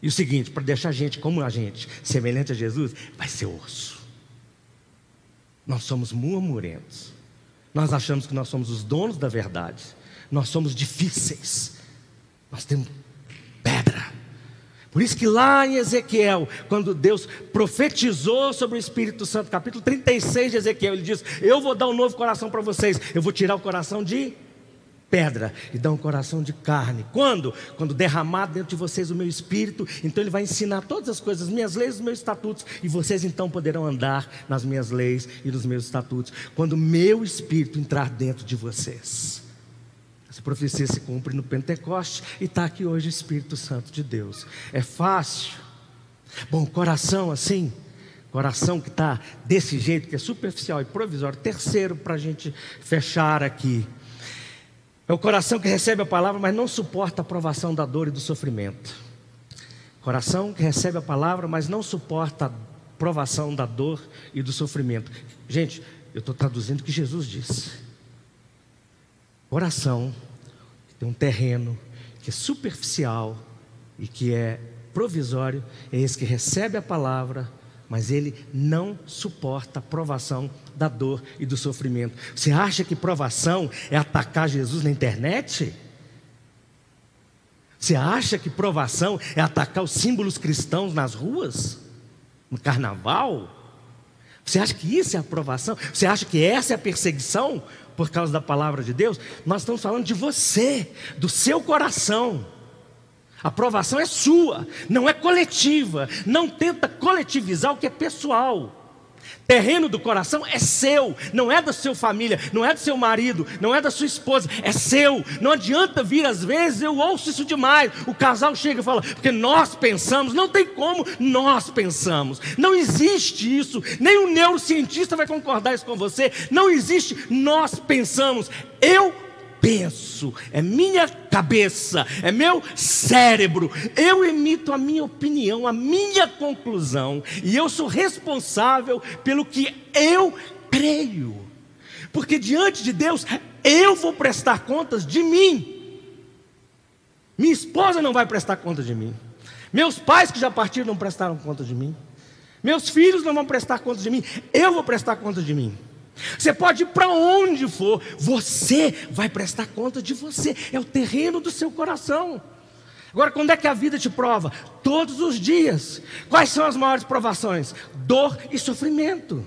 E o seguinte, para deixar a gente como a gente, semelhante a Jesus, vai ser osso. Nós somos murmurentos. Nós achamos que nós somos os donos da verdade. Nós somos difíceis. Nós temos pedra. Por isso que lá em Ezequiel, quando Deus profetizou sobre o Espírito Santo, capítulo 36 de Ezequiel, ele diz: Eu vou dar um novo coração para vocês, eu vou tirar o coração de pedra e dar um coração de carne. Quando? Quando derramar dentro de vocês o meu espírito, então ele vai ensinar todas as coisas, minhas leis, os meus estatutos, e vocês então poderão andar nas minhas leis e nos meus estatutos. Quando meu espírito entrar dentro de vocês. Essa profecia se cumpre no Pentecoste e está aqui hoje o Espírito Santo de Deus. É fácil. Bom, coração assim, coração que está desse jeito, que é superficial e provisório. Terceiro, para a gente fechar aqui, é o coração que recebe a palavra, mas não suporta a provação da dor e do sofrimento. Coração que recebe a palavra, mas não suporta a provação da dor e do sofrimento. Gente, eu estou traduzindo o que Jesus disse. Coração que tem um terreno que é superficial e que é provisório, é esse que recebe a palavra, mas ele não suporta a provação da dor e do sofrimento. Você acha que provação é atacar Jesus na internet? Você acha que provação é atacar os símbolos cristãos nas ruas? No carnaval? Você acha que isso é aprovação? Você acha que essa é a perseguição por causa da palavra de Deus? Nós estamos falando de você, do seu coração. A aprovação é sua, não é coletiva. Não tenta coletivizar o que é pessoal. Terreno do coração é seu, não é da sua família, não é do seu marido, não é da sua esposa, é seu. Não adianta vir, às vezes eu ouço isso demais. O casal chega e fala, porque nós pensamos, não tem como, nós pensamos. Não existe isso, nem o neurocientista vai concordar isso com você. Não existe, nós pensamos. Eu penso, é minha cabeça, é meu cérebro. Eu emito a minha opinião, a minha conclusão, e eu sou responsável pelo que eu creio. Porque diante de Deus, eu vou prestar contas de mim. Minha esposa não vai prestar conta de mim. Meus pais que já partiram não prestaram conta de mim. Meus filhos não vão prestar conta de mim. Eu vou prestar conta de mim. Você pode ir para onde for, você vai prestar conta de você, é o terreno do seu coração. Agora, quando é que a vida te prova? Todos os dias. Quais são as maiores provações? Dor e sofrimento.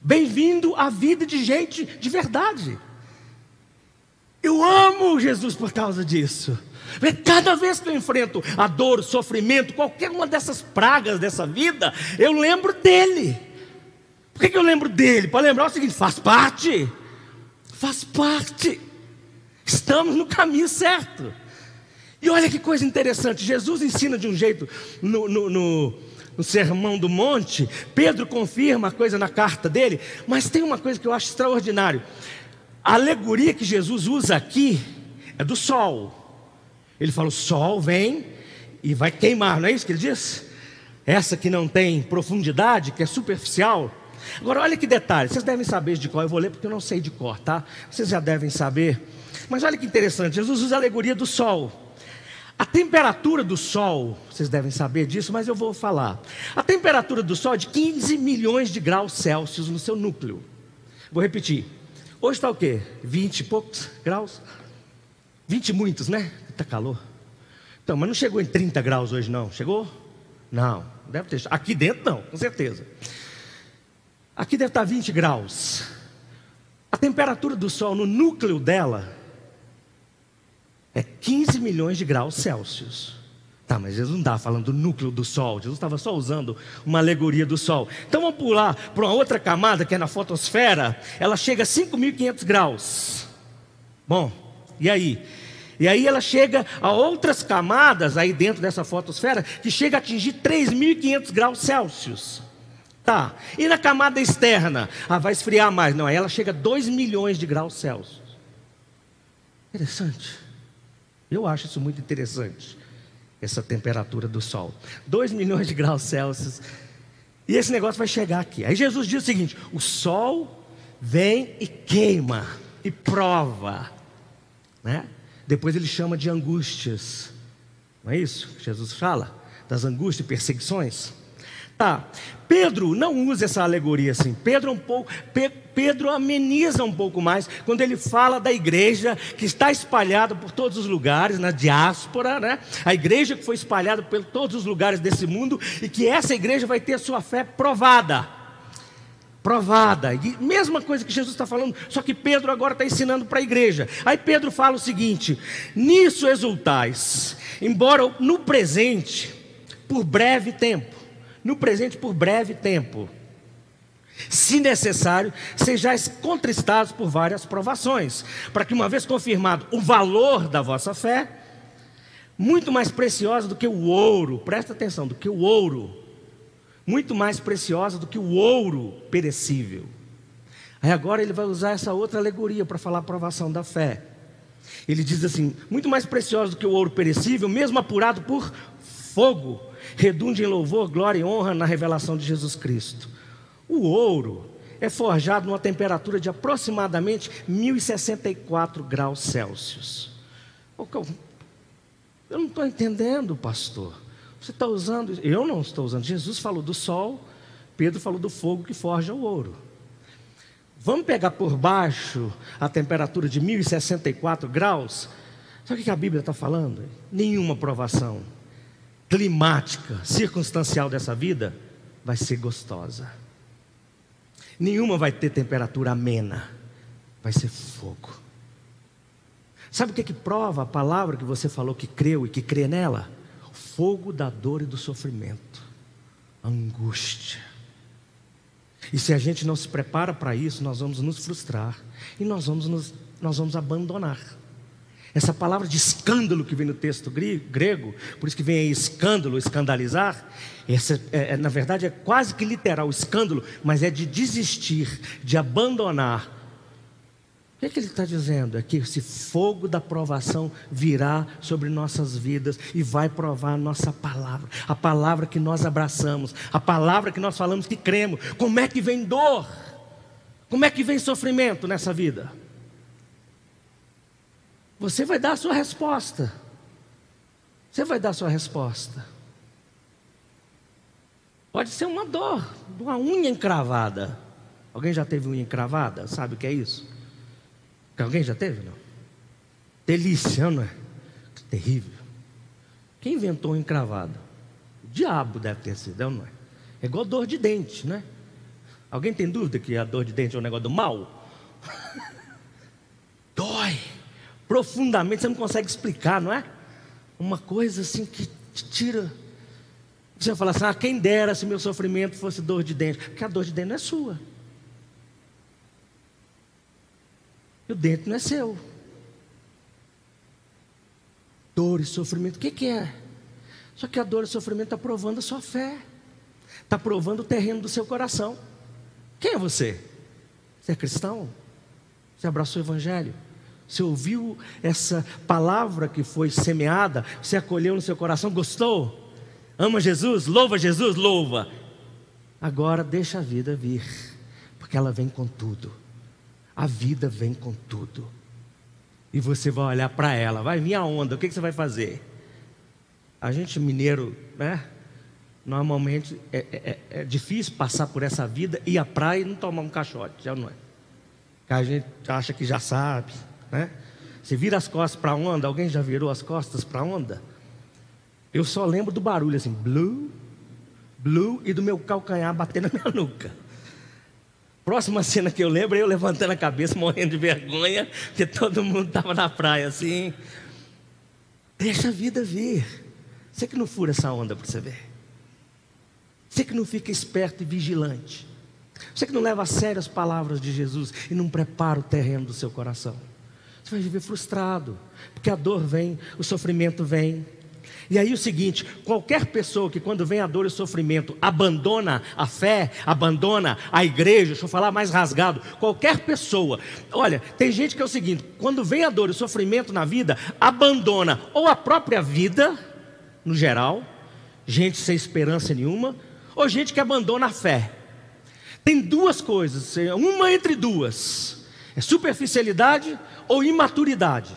Bem-vindo à vida de gente de verdade. Eu amo Jesus por causa disso. Cada vez que eu enfrento a dor, o sofrimento, qualquer uma dessas pragas dessa vida, eu lembro dele. Por que, eu lembro dele? Para lembrar o seguinte: faz parte, faz parte, estamos no caminho certo. E olha que coisa interessante: Jesus ensina de um jeito no, no, no, no Sermão do Monte, Pedro confirma a coisa na carta dele, mas tem uma coisa que eu acho extraordinário: a alegoria que Jesus usa aqui é do sol. Ele fala: o sol vem e vai queimar, não é isso que ele diz? Essa que não tem profundidade, que é superficial, Agora, olha que detalhe, vocês devem saber de qual eu vou ler porque eu não sei de cor, tá? Vocês já devem saber. Mas olha que interessante, Jesus usa a alegoria do sol. A temperatura do sol, vocês devem saber disso, mas eu vou falar. A temperatura do sol é de 15 milhões de graus Celsius no seu núcleo. Vou repetir. Hoje está o quê? 20 e poucos graus? 20 e muitos, né? Está calor. Então, mas não chegou em 30 graus hoje, não. Chegou? Não, deve ter. Aqui dentro, não, com certeza. Aqui deve estar 20 graus. A temperatura do Sol no núcleo dela é 15 milhões de graus Celsius. Tá, mas Jesus não estava falando do núcleo do Sol, Jesus estava só usando uma alegoria do Sol. Então vamos pular para uma outra camada que é na fotosfera, ela chega a 5.500 graus. Bom, e aí? E aí ela chega a outras camadas aí dentro dessa fotosfera que chega a atingir 3.500 graus Celsius. Tá. E na camada externa? Ah, vai esfriar mais. Não, ela chega a 2 milhões de graus Celsius. Interessante. Eu acho isso muito interessante. Essa temperatura do Sol. 2 milhões de graus Celsius. E esse negócio vai chegar aqui. Aí Jesus diz o seguinte: o Sol vem e queima e prova. Né? Depois ele chama de angústias. Não é isso que Jesus fala? Das angústias e perseguições. Tá. Pedro não usa essa alegoria assim. Pedro é um pouco, Pedro ameniza um pouco mais quando ele fala da igreja que está espalhada por todos os lugares, na diáspora, né? A igreja que foi espalhada por todos os lugares desse mundo e que essa igreja vai ter a sua fé provada. Provada, e mesma coisa que Jesus está falando, só que Pedro agora está ensinando para a igreja. Aí Pedro fala o seguinte: nisso exultais, embora no presente, por breve tempo, no presente por breve tempo. Se necessário, sejais contristados por várias provações, para que, uma vez confirmado o valor da vossa fé, muito mais preciosa do que o ouro, presta atenção, do que o ouro, muito mais preciosa do que o ouro perecível. Aí agora ele vai usar essa outra alegoria para falar a provação da fé. Ele diz assim: muito mais preciosa do que o ouro perecível, mesmo apurado por fogo, redunde em louvor, glória e honra na revelação de Jesus Cristo. O ouro é forjado numa temperatura de aproximadamente 1064 graus Celsius. Eu não estou entendendo, pastor. Você está usando. Eu não estou usando. Jesus falou do sol, Pedro falou do fogo que forja o ouro. Vamos pegar por baixo a temperatura de 1064 graus? Sabe o que a Bíblia está falando? Nenhuma provação climática, circunstancial dessa vida vai ser gostosa. Nenhuma vai ter temperatura amena, vai ser fogo. Sabe o que, que prova a palavra que você falou que creu e que crê nela? O fogo da dor e do sofrimento, angústia. E se a gente não se prepara para isso, nós vamos nos frustrar e nós vamos, nos, nós vamos abandonar. Essa palavra de escândalo que vem no texto grego, por isso que vem aí escândalo, escandalizar, essa, é, é, na verdade é quase que literal escândalo, mas é de desistir, de abandonar. O que, é que ele está dizendo? É que esse fogo da provação virá sobre nossas vidas e vai provar a nossa palavra, a palavra que nós abraçamos, a palavra que nós falamos que cremos. Como é que vem dor? Como é que vem sofrimento nessa vida? Você vai dar a sua resposta. Você vai dar a sua resposta. Pode ser uma dor, uma unha encravada. Alguém já teve unha encravada? Sabe o que é isso? Alguém já teve? Não? Delícia, não é? Terrível. Quem inventou unha encravada? O diabo deve ter sido, não é? É igual dor de dente, né? Alguém tem dúvida que a dor de dente é um negócio do mal? Profundamente, você não consegue explicar, não é? Uma coisa assim que te tira. Você falar assim: ah, quem dera se meu sofrimento fosse dor de dente, porque a dor de dente não é sua. E o dente não é seu. Dor e sofrimento, o que, que é? Só que a dor e sofrimento está provando a sua fé, está provando o terreno do seu coração. Quem é você? Você é cristão? Você abraçou o Evangelho? Você ouviu essa palavra que foi semeada? Você acolheu no seu coração? Gostou? Ama Jesus? Louva Jesus? Louva. Agora deixa a vida vir, porque ela vem com tudo. A vida vem com tudo. E você vai olhar para ela, vai vir a onda, o que, que você vai fazer? A gente mineiro, né? Normalmente é, é, é, é difícil passar por essa vida, ir à praia e não tomar um caixote, já não é? A gente acha que já sabe né? Você vira as costas para a onda, alguém já virou as costas para a onda? Eu só lembro do barulho assim, blue, blue, e do meu calcanhar batendo na minha nuca. Próxima cena que eu lembro é eu levantando a cabeça, morrendo de vergonha, porque todo mundo estava na praia assim. Deixa a vida vir. Você que não fura essa onda para você ver. Você que não fica esperto e vigilante. Você que não leva a sério as palavras de Jesus e não prepara o terreno do seu coração. Você vai viver frustrado, porque a dor vem, o sofrimento vem. E aí o seguinte: qualquer pessoa que quando vem a dor e o sofrimento abandona a fé, abandona a igreja, deixa eu falar mais rasgado, qualquer pessoa, olha, tem gente que é o seguinte: quando vem a dor e o sofrimento na vida, abandona ou a própria vida, no geral, gente sem esperança nenhuma, ou gente que abandona a fé. Tem duas coisas, uma entre duas: é superficialidade ou imaturidade.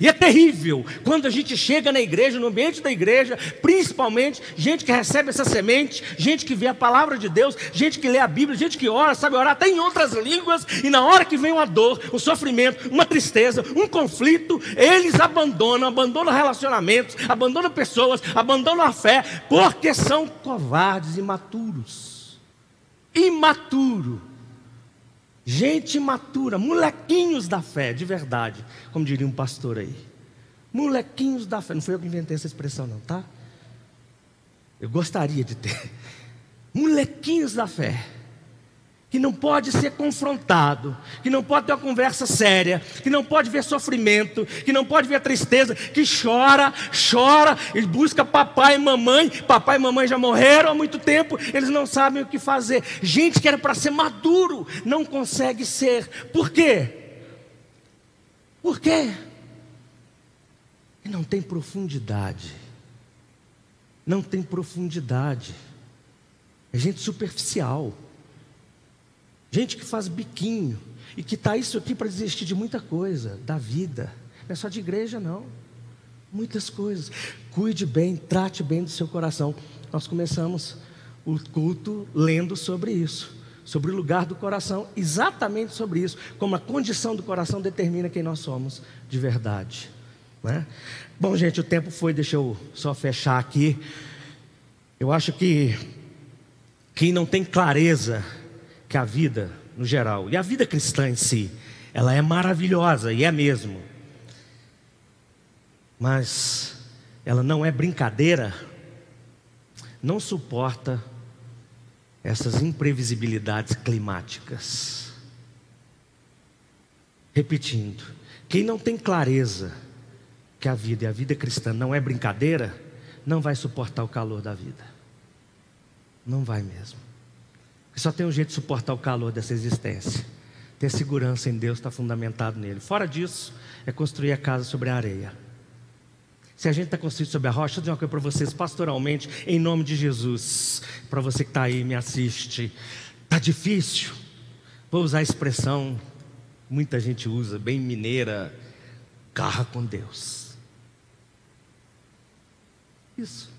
E é terrível quando a gente chega na igreja, no ambiente da igreja, principalmente gente que recebe essa semente, gente que vê a palavra de Deus, gente que lê a Bíblia, gente que ora, sabe orar até em outras línguas, e na hora que vem uma dor, um sofrimento, uma tristeza, um conflito, eles abandonam, abandonam relacionamentos, abandonam pessoas, abandonam a fé, porque são covardes, imaturos. Imaturo. Gente matura, molequinhos da fé, de verdade, como diria um pastor aí. Molequinhos da fé. Não foi eu que inventei essa expressão, não, tá? Eu gostaria de ter. Molequinhos da fé. Que não pode ser confrontado, que não pode ter uma conversa séria, que não pode ver sofrimento, que não pode ver tristeza, que chora, chora, e busca papai e mamãe, papai e mamãe já morreram há muito tempo, eles não sabem o que fazer. Gente que era para ser maduro, não consegue ser. Por quê? Por quê? Não tem profundidade. Não tem profundidade. É gente superficial. Gente que faz biquinho e que está isso aqui para desistir de muita coisa, da vida. Não é só de igreja, não. Muitas coisas. Cuide bem, trate bem do seu coração. Nós começamos o culto lendo sobre isso, sobre o lugar do coração, exatamente sobre isso, como a condição do coração determina quem nós somos de verdade. Né? Bom, gente, o tempo foi, deixa eu só fechar aqui. Eu acho que quem não tem clareza que a vida, no geral, e a vida cristã em si, ela é maravilhosa e é mesmo. Mas ela não é brincadeira, não suporta essas imprevisibilidades climáticas. Repetindo, quem não tem clareza que a vida e a vida cristã não é brincadeira, não vai suportar o calor da vida. Não vai mesmo. Só tem um jeito de suportar o calor dessa existência. Ter segurança em Deus está fundamentado nele. Fora disso, é construir a casa sobre a areia. Se a gente está construído sobre a rocha, eu dizer uma coisa para vocês, pastoralmente, em nome de Jesus. Para você que está aí, me assiste. Está difícil. Vou usar a expressão, muita gente usa, bem mineira, garra com Deus. Isso.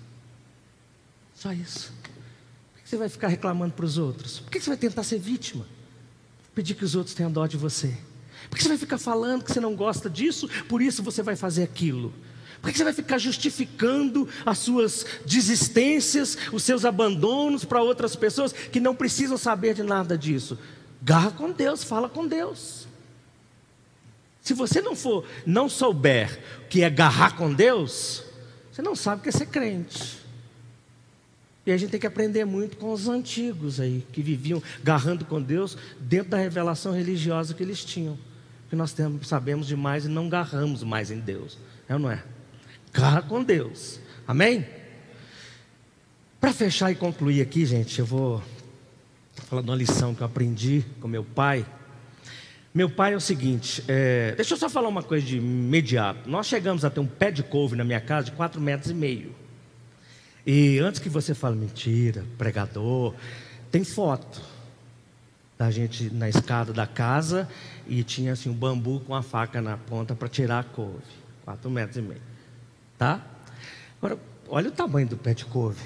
Só isso. Você vai ficar reclamando para os outros? Por que você vai tentar ser vítima? Pedir que os outros tenham dó de você? Por que você vai ficar falando que você não gosta disso, por isso você vai fazer aquilo? Por que você vai ficar justificando as suas desistências, os seus abandonos para outras pessoas que não precisam saber de nada disso? Garra com Deus, fala com Deus. Se você não for, não souber o que é garrar com Deus, você não sabe o que é ser crente. E a gente tem que aprender muito com os antigos aí, que viviam garrando com Deus dentro da revelação religiosa que eles tinham. Que nós temos, sabemos demais e não garramos mais em Deus. É ou não é? Garra com Deus. Amém? Para fechar e concluir aqui, gente, eu vou falar de uma lição que eu aprendi com meu pai. Meu pai é o seguinte, é, deixa eu só falar uma coisa de imediato. Nós chegamos a ter um pé de couve na minha casa de 4 metros e meio. E antes que você fale mentira, pregador, tem foto da gente na escada da casa e tinha assim um bambu com a faca na ponta para tirar a couve, quatro metros e meio, tá? Agora, olha o tamanho do pé de couve.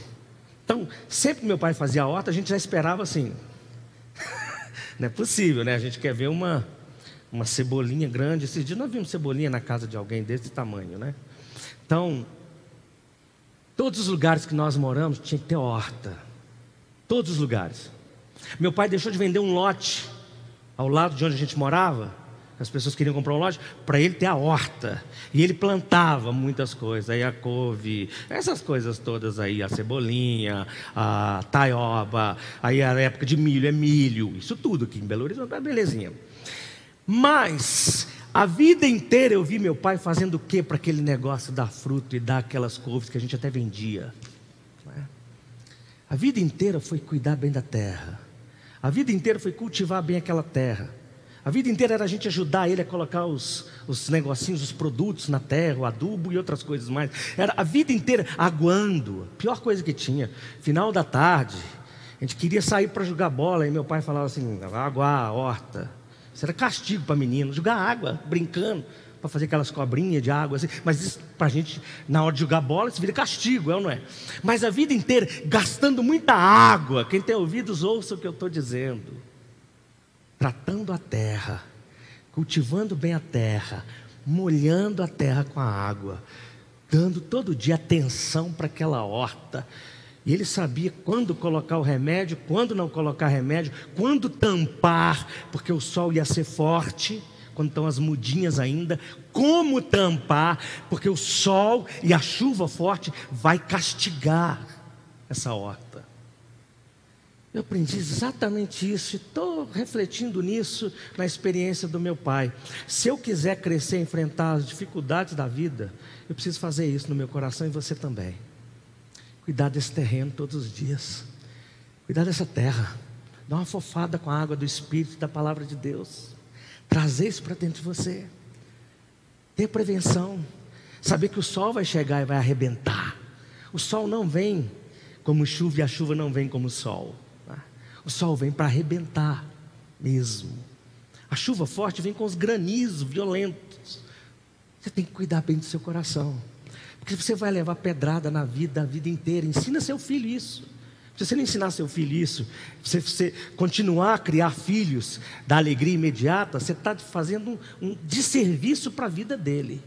Então, sempre que meu pai fazia a horta, a gente já esperava assim. Não é possível, né? A gente quer ver uma, uma cebolinha grande. Esses dias nós vimos cebolinha na casa de alguém desse tamanho, né? Então, Todos os lugares que nós moramos tinha que ter horta. Todos os lugares. Meu pai deixou de vender um lote ao lado de onde a gente morava. As pessoas queriam comprar um lote para ele ter a horta. E ele plantava muitas coisas, aí a couve, essas coisas todas aí, a cebolinha, a taioba, aí a época de milho é milho, isso tudo aqui em Belo Horizonte é belezinha. Mas a vida inteira eu vi meu pai fazendo o que para aquele negócio dar fruto e dar aquelas couves que a gente até vendia. É? A vida inteira foi cuidar bem da terra. A vida inteira foi cultivar bem aquela terra. A vida inteira era a gente ajudar ele a colocar os, os negocinhos, os produtos na terra, o adubo e outras coisas mais. Era a vida inteira aguando. Pior coisa que tinha. Final da tarde, a gente queria sair para jogar bola e meu pai falava assim: aguar a horta. Isso era castigo para menino, jogar água, brincando, para fazer aquelas cobrinhas de água assim. Mas para a gente, na hora de jogar bola, isso vira castigo, é ou não é? Mas a vida inteira gastando muita água. Quem tem ouvidos, ouça o que eu estou dizendo. Tratando a terra, cultivando bem a terra, molhando a terra com a água, dando todo dia atenção para aquela horta e ele sabia quando colocar o remédio, quando não colocar remédio, quando tampar, porque o sol ia ser forte, quando estão as mudinhas ainda, como tampar, porque o sol e a chuva forte vai castigar essa horta. Eu aprendi exatamente isso e estou refletindo nisso na experiência do meu pai. Se eu quiser crescer, enfrentar as dificuldades da vida, eu preciso fazer isso no meu coração e você também. Cuidar desse terreno todos os dias. Cuidar dessa terra. Dar uma fofada com a água do Espírito, da palavra de Deus. Trazer isso para dentro de você. Ter prevenção. Saber que o sol vai chegar e vai arrebentar. O sol não vem como chuva e a chuva não vem como sol. Tá? O sol vem para arrebentar mesmo. A chuva forte vem com os granizos violentos. Você tem que cuidar bem do seu coração. Porque você vai levar pedrada na vida, a vida inteira. Ensina seu filho isso. Se você não ensinar seu filho isso, se você continuar a criar filhos da alegria imediata, você está fazendo um, um desserviço para a vida dele.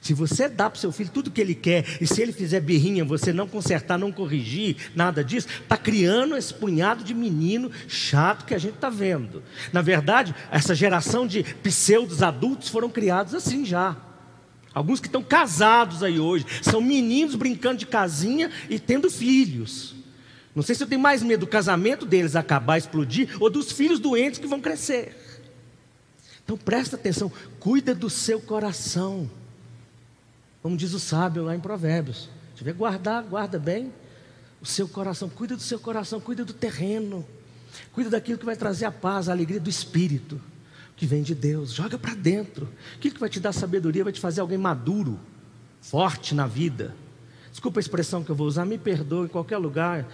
Se você dá para o seu filho tudo que ele quer, e se ele fizer birrinha, você não consertar, não corrigir, nada disso, está criando esse punhado de menino chato que a gente está vendo. Na verdade, essa geração de pseudos adultos foram criados assim já. Alguns que estão casados aí hoje, são meninos brincando de casinha e tendo filhos. Não sei se eu tenho mais medo do casamento deles acabar, explodir, ou dos filhos doentes que vão crescer. Então presta atenção, cuida do seu coração. Como diz o sábio lá em Provérbios. Se tiver guardar, guarda bem o seu coração. Cuida do seu coração, cuida do terreno. Cuida daquilo que vai trazer a paz, a alegria do espírito, que vem de Deus. Joga para dentro. Aquilo que vai te dar sabedoria, vai te fazer alguém maduro, forte na vida. Desculpa a expressão que eu vou usar, me perdoe em qualquer lugar.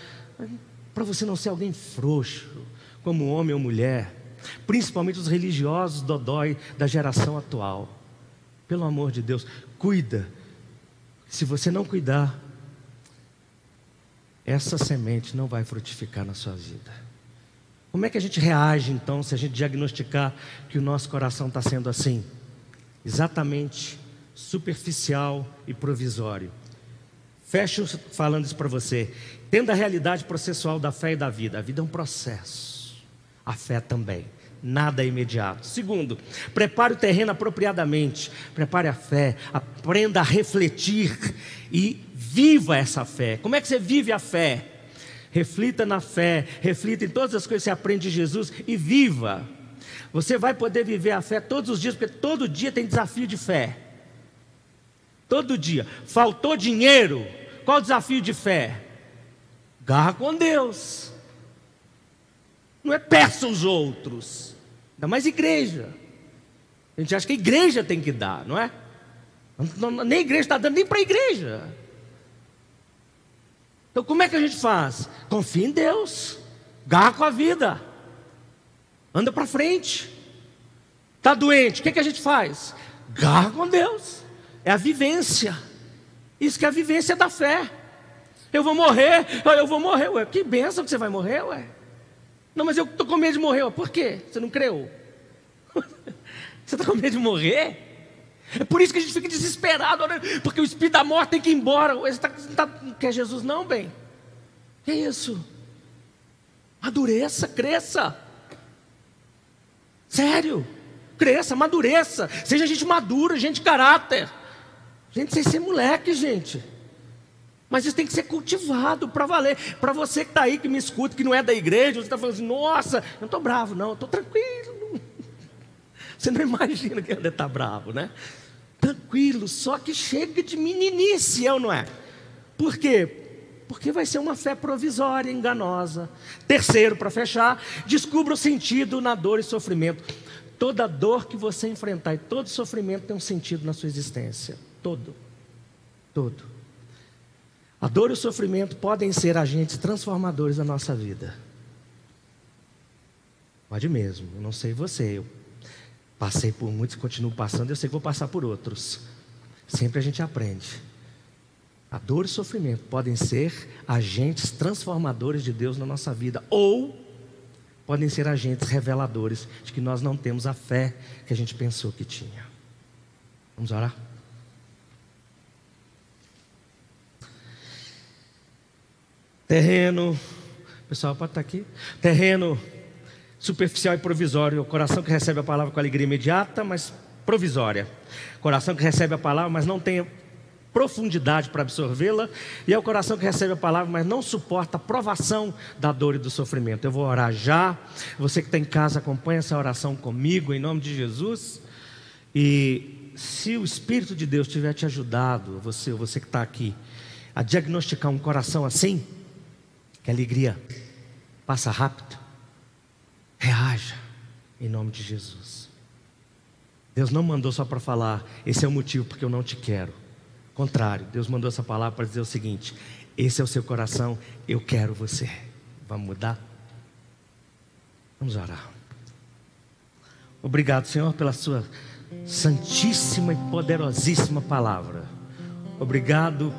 Para você não ser alguém frouxo, como homem ou mulher. Principalmente os religiosos dodói da geração atual. Pelo amor de Deus, cuida se você não cuidar, essa semente não vai frutificar na sua vida. Como é que a gente reage então se a gente diagnosticar que o nosso coração está sendo assim? Exatamente superficial e provisório. Fecho falando isso para você. Tendo a realidade processual da fé e da vida. A vida é um processo. A fé também nada é imediato. Segundo, prepare o terreno apropriadamente, prepare a fé, aprenda a refletir e viva essa fé. Como é que você vive a fé? Reflita na fé, reflita em todas as coisas que você aprende de Jesus e viva. Você vai poder viver a fé todos os dias, porque todo dia tem desafio de fé. Todo dia. Faltou dinheiro? Qual o desafio de fé? Garra com Deus. Não é peça os outros. Ainda mais igreja. A gente acha que a igreja tem que dar, não é? Nem a igreja está dando, nem para a igreja. Então como é que a gente faz? Confia em Deus. Garra com a vida. Anda para frente. Está doente, o que, que a gente faz? Garra com Deus. É a vivência. Isso que é a vivência da fé. Eu vou morrer, eu vou morrer. Ué, que benção que você vai morrer, ué. Não, mas eu estou com medo de morrer. Por quê? Você não creu? Você está com medo de morrer? É por isso que a gente fica desesperado, né? porque o espírito da morte tem que ir embora. Você tá, tá, não quer Jesus, não, bem? Que isso? Madureça, cresça. Sério, cresça, madureça. Seja gente madura, gente de caráter. Gente sem ser moleque, gente. Mas isso tem que ser cultivado para valer. Para você que está aí, que me escuta, que não é da igreja, você está falando assim, nossa, eu não estou bravo, não, estou tranquilo. Você não imagina que ele está bravo, né? Tranquilo, só que chega de meninice, eu não é? Por quê? Porque vai ser uma fé provisória, enganosa. Terceiro, para fechar, descubra o sentido na dor e sofrimento. Toda dor que você enfrentar e todo sofrimento tem um sentido na sua existência. Todo. Todo. A dor e o sofrimento podem ser agentes transformadores da nossa vida. Pode mesmo, eu não sei você, eu passei por muitos continuo passando, eu sei que vou passar por outros. Sempre a gente aprende. A dor e o sofrimento podem ser agentes transformadores de Deus na nossa vida, ou podem ser agentes reveladores de que nós não temos a fé que a gente pensou que tinha. Vamos orar? Terreno, pessoal pode estar aqui. Terreno superficial e provisório. O coração que recebe a palavra com alegria imediata, mas provisória. Coração que recebe a palavra, mas não tem profundidade para absorvê-la, e é o coração que recebe a palavra, mas não suporta a provação da dor e do sofrimento. Eu vou orar já. Você que está em casa, acompanha essa oração comigo, em nome de Jesus. E se o Espírito de Deus tiver te ajudado, você, você que está aqui, a diagnosticar um coração assim, que alegria passa rápido, reaja em nome de Jesus. Deus não mandou só para falar, esse é o motivo porque eu não te quero. Contrário, Deus mandou essa palavra para dizer o seguinte: esse é o seu coração, eu quero você. Vamos mudar? Vamos orar. Obrigado, Senhor, pela sua santíssima e poderosíssima palavra. Obrigado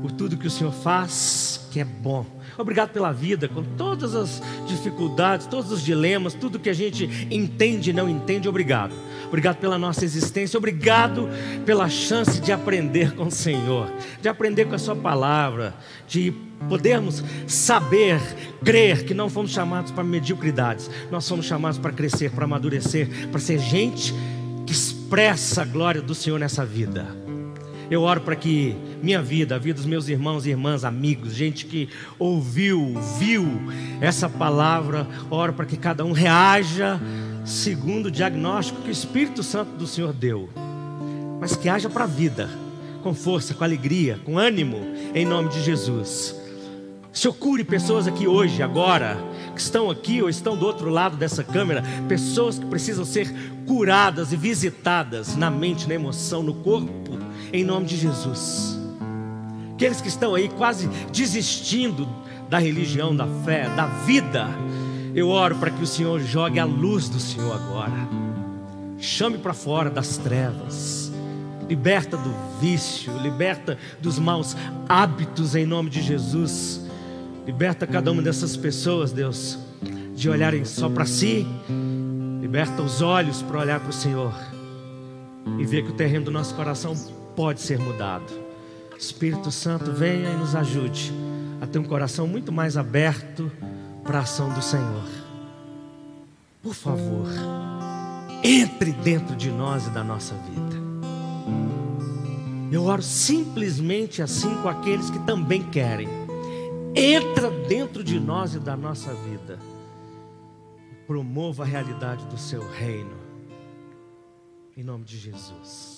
por tudo que o Senhor faz, que é bom. Obrigado pela vida, com todas as dificuldades, todos os dilemas, tudo que a gente entende e não entende. Obrigado. Obrigado pela nossa existência. Obrigado pela chance de aprender com o Senhor, de aprender com a Sua palavra, de podermos saber, crer que não fomos chamados para mediocridades, nós fomos chamados para crescer, para amadurecer, para ser gente que expressa a glória do Senhor nessa vida. Eu oro para que minha vida, a vida dos meus irmãos e irmãs, amigos, gente que ouviu, viu essa palavra, oro para que cada um reaja segundo o diagnóstico que o Espírito Santo do Senhor deu, mas que haja para a vida, com força, com alegria, com ânimo, em nome de Jesus. Senhor, cure pessoas aqui hoje, agora, que estão aqui ou estão do outro lado dessa câmera, pessoas que precisam ser curadas e visitadas na mente, na emoção, no corpo, em nome de Jesus. Aqueles que estão aí quase desistindo da religião, da fé, da vida, eu oro para que o Senhor jogue a luz do Senhor agora, chame para fora das trevas, liberta do vício, liberta dos maus hábitos em nome de Jesus, liberta cada uma dessas pessoas, Deus, de olharem só para si, liberta os olhos para olhar para o Senhor e ver que o terreno do nosso coração pode ser mudado. Espírito Santo, venha e nos ajude a ter um coração muito mais aberto para a ação do Senhor. Por favor, entre dentro de nós e da nossa vida. Eu oro simplesmente assim com aqueles que também querem. Entra dentro de nós e da nossa vida. Promova a realidade do seu reino. Em nome de Jesus.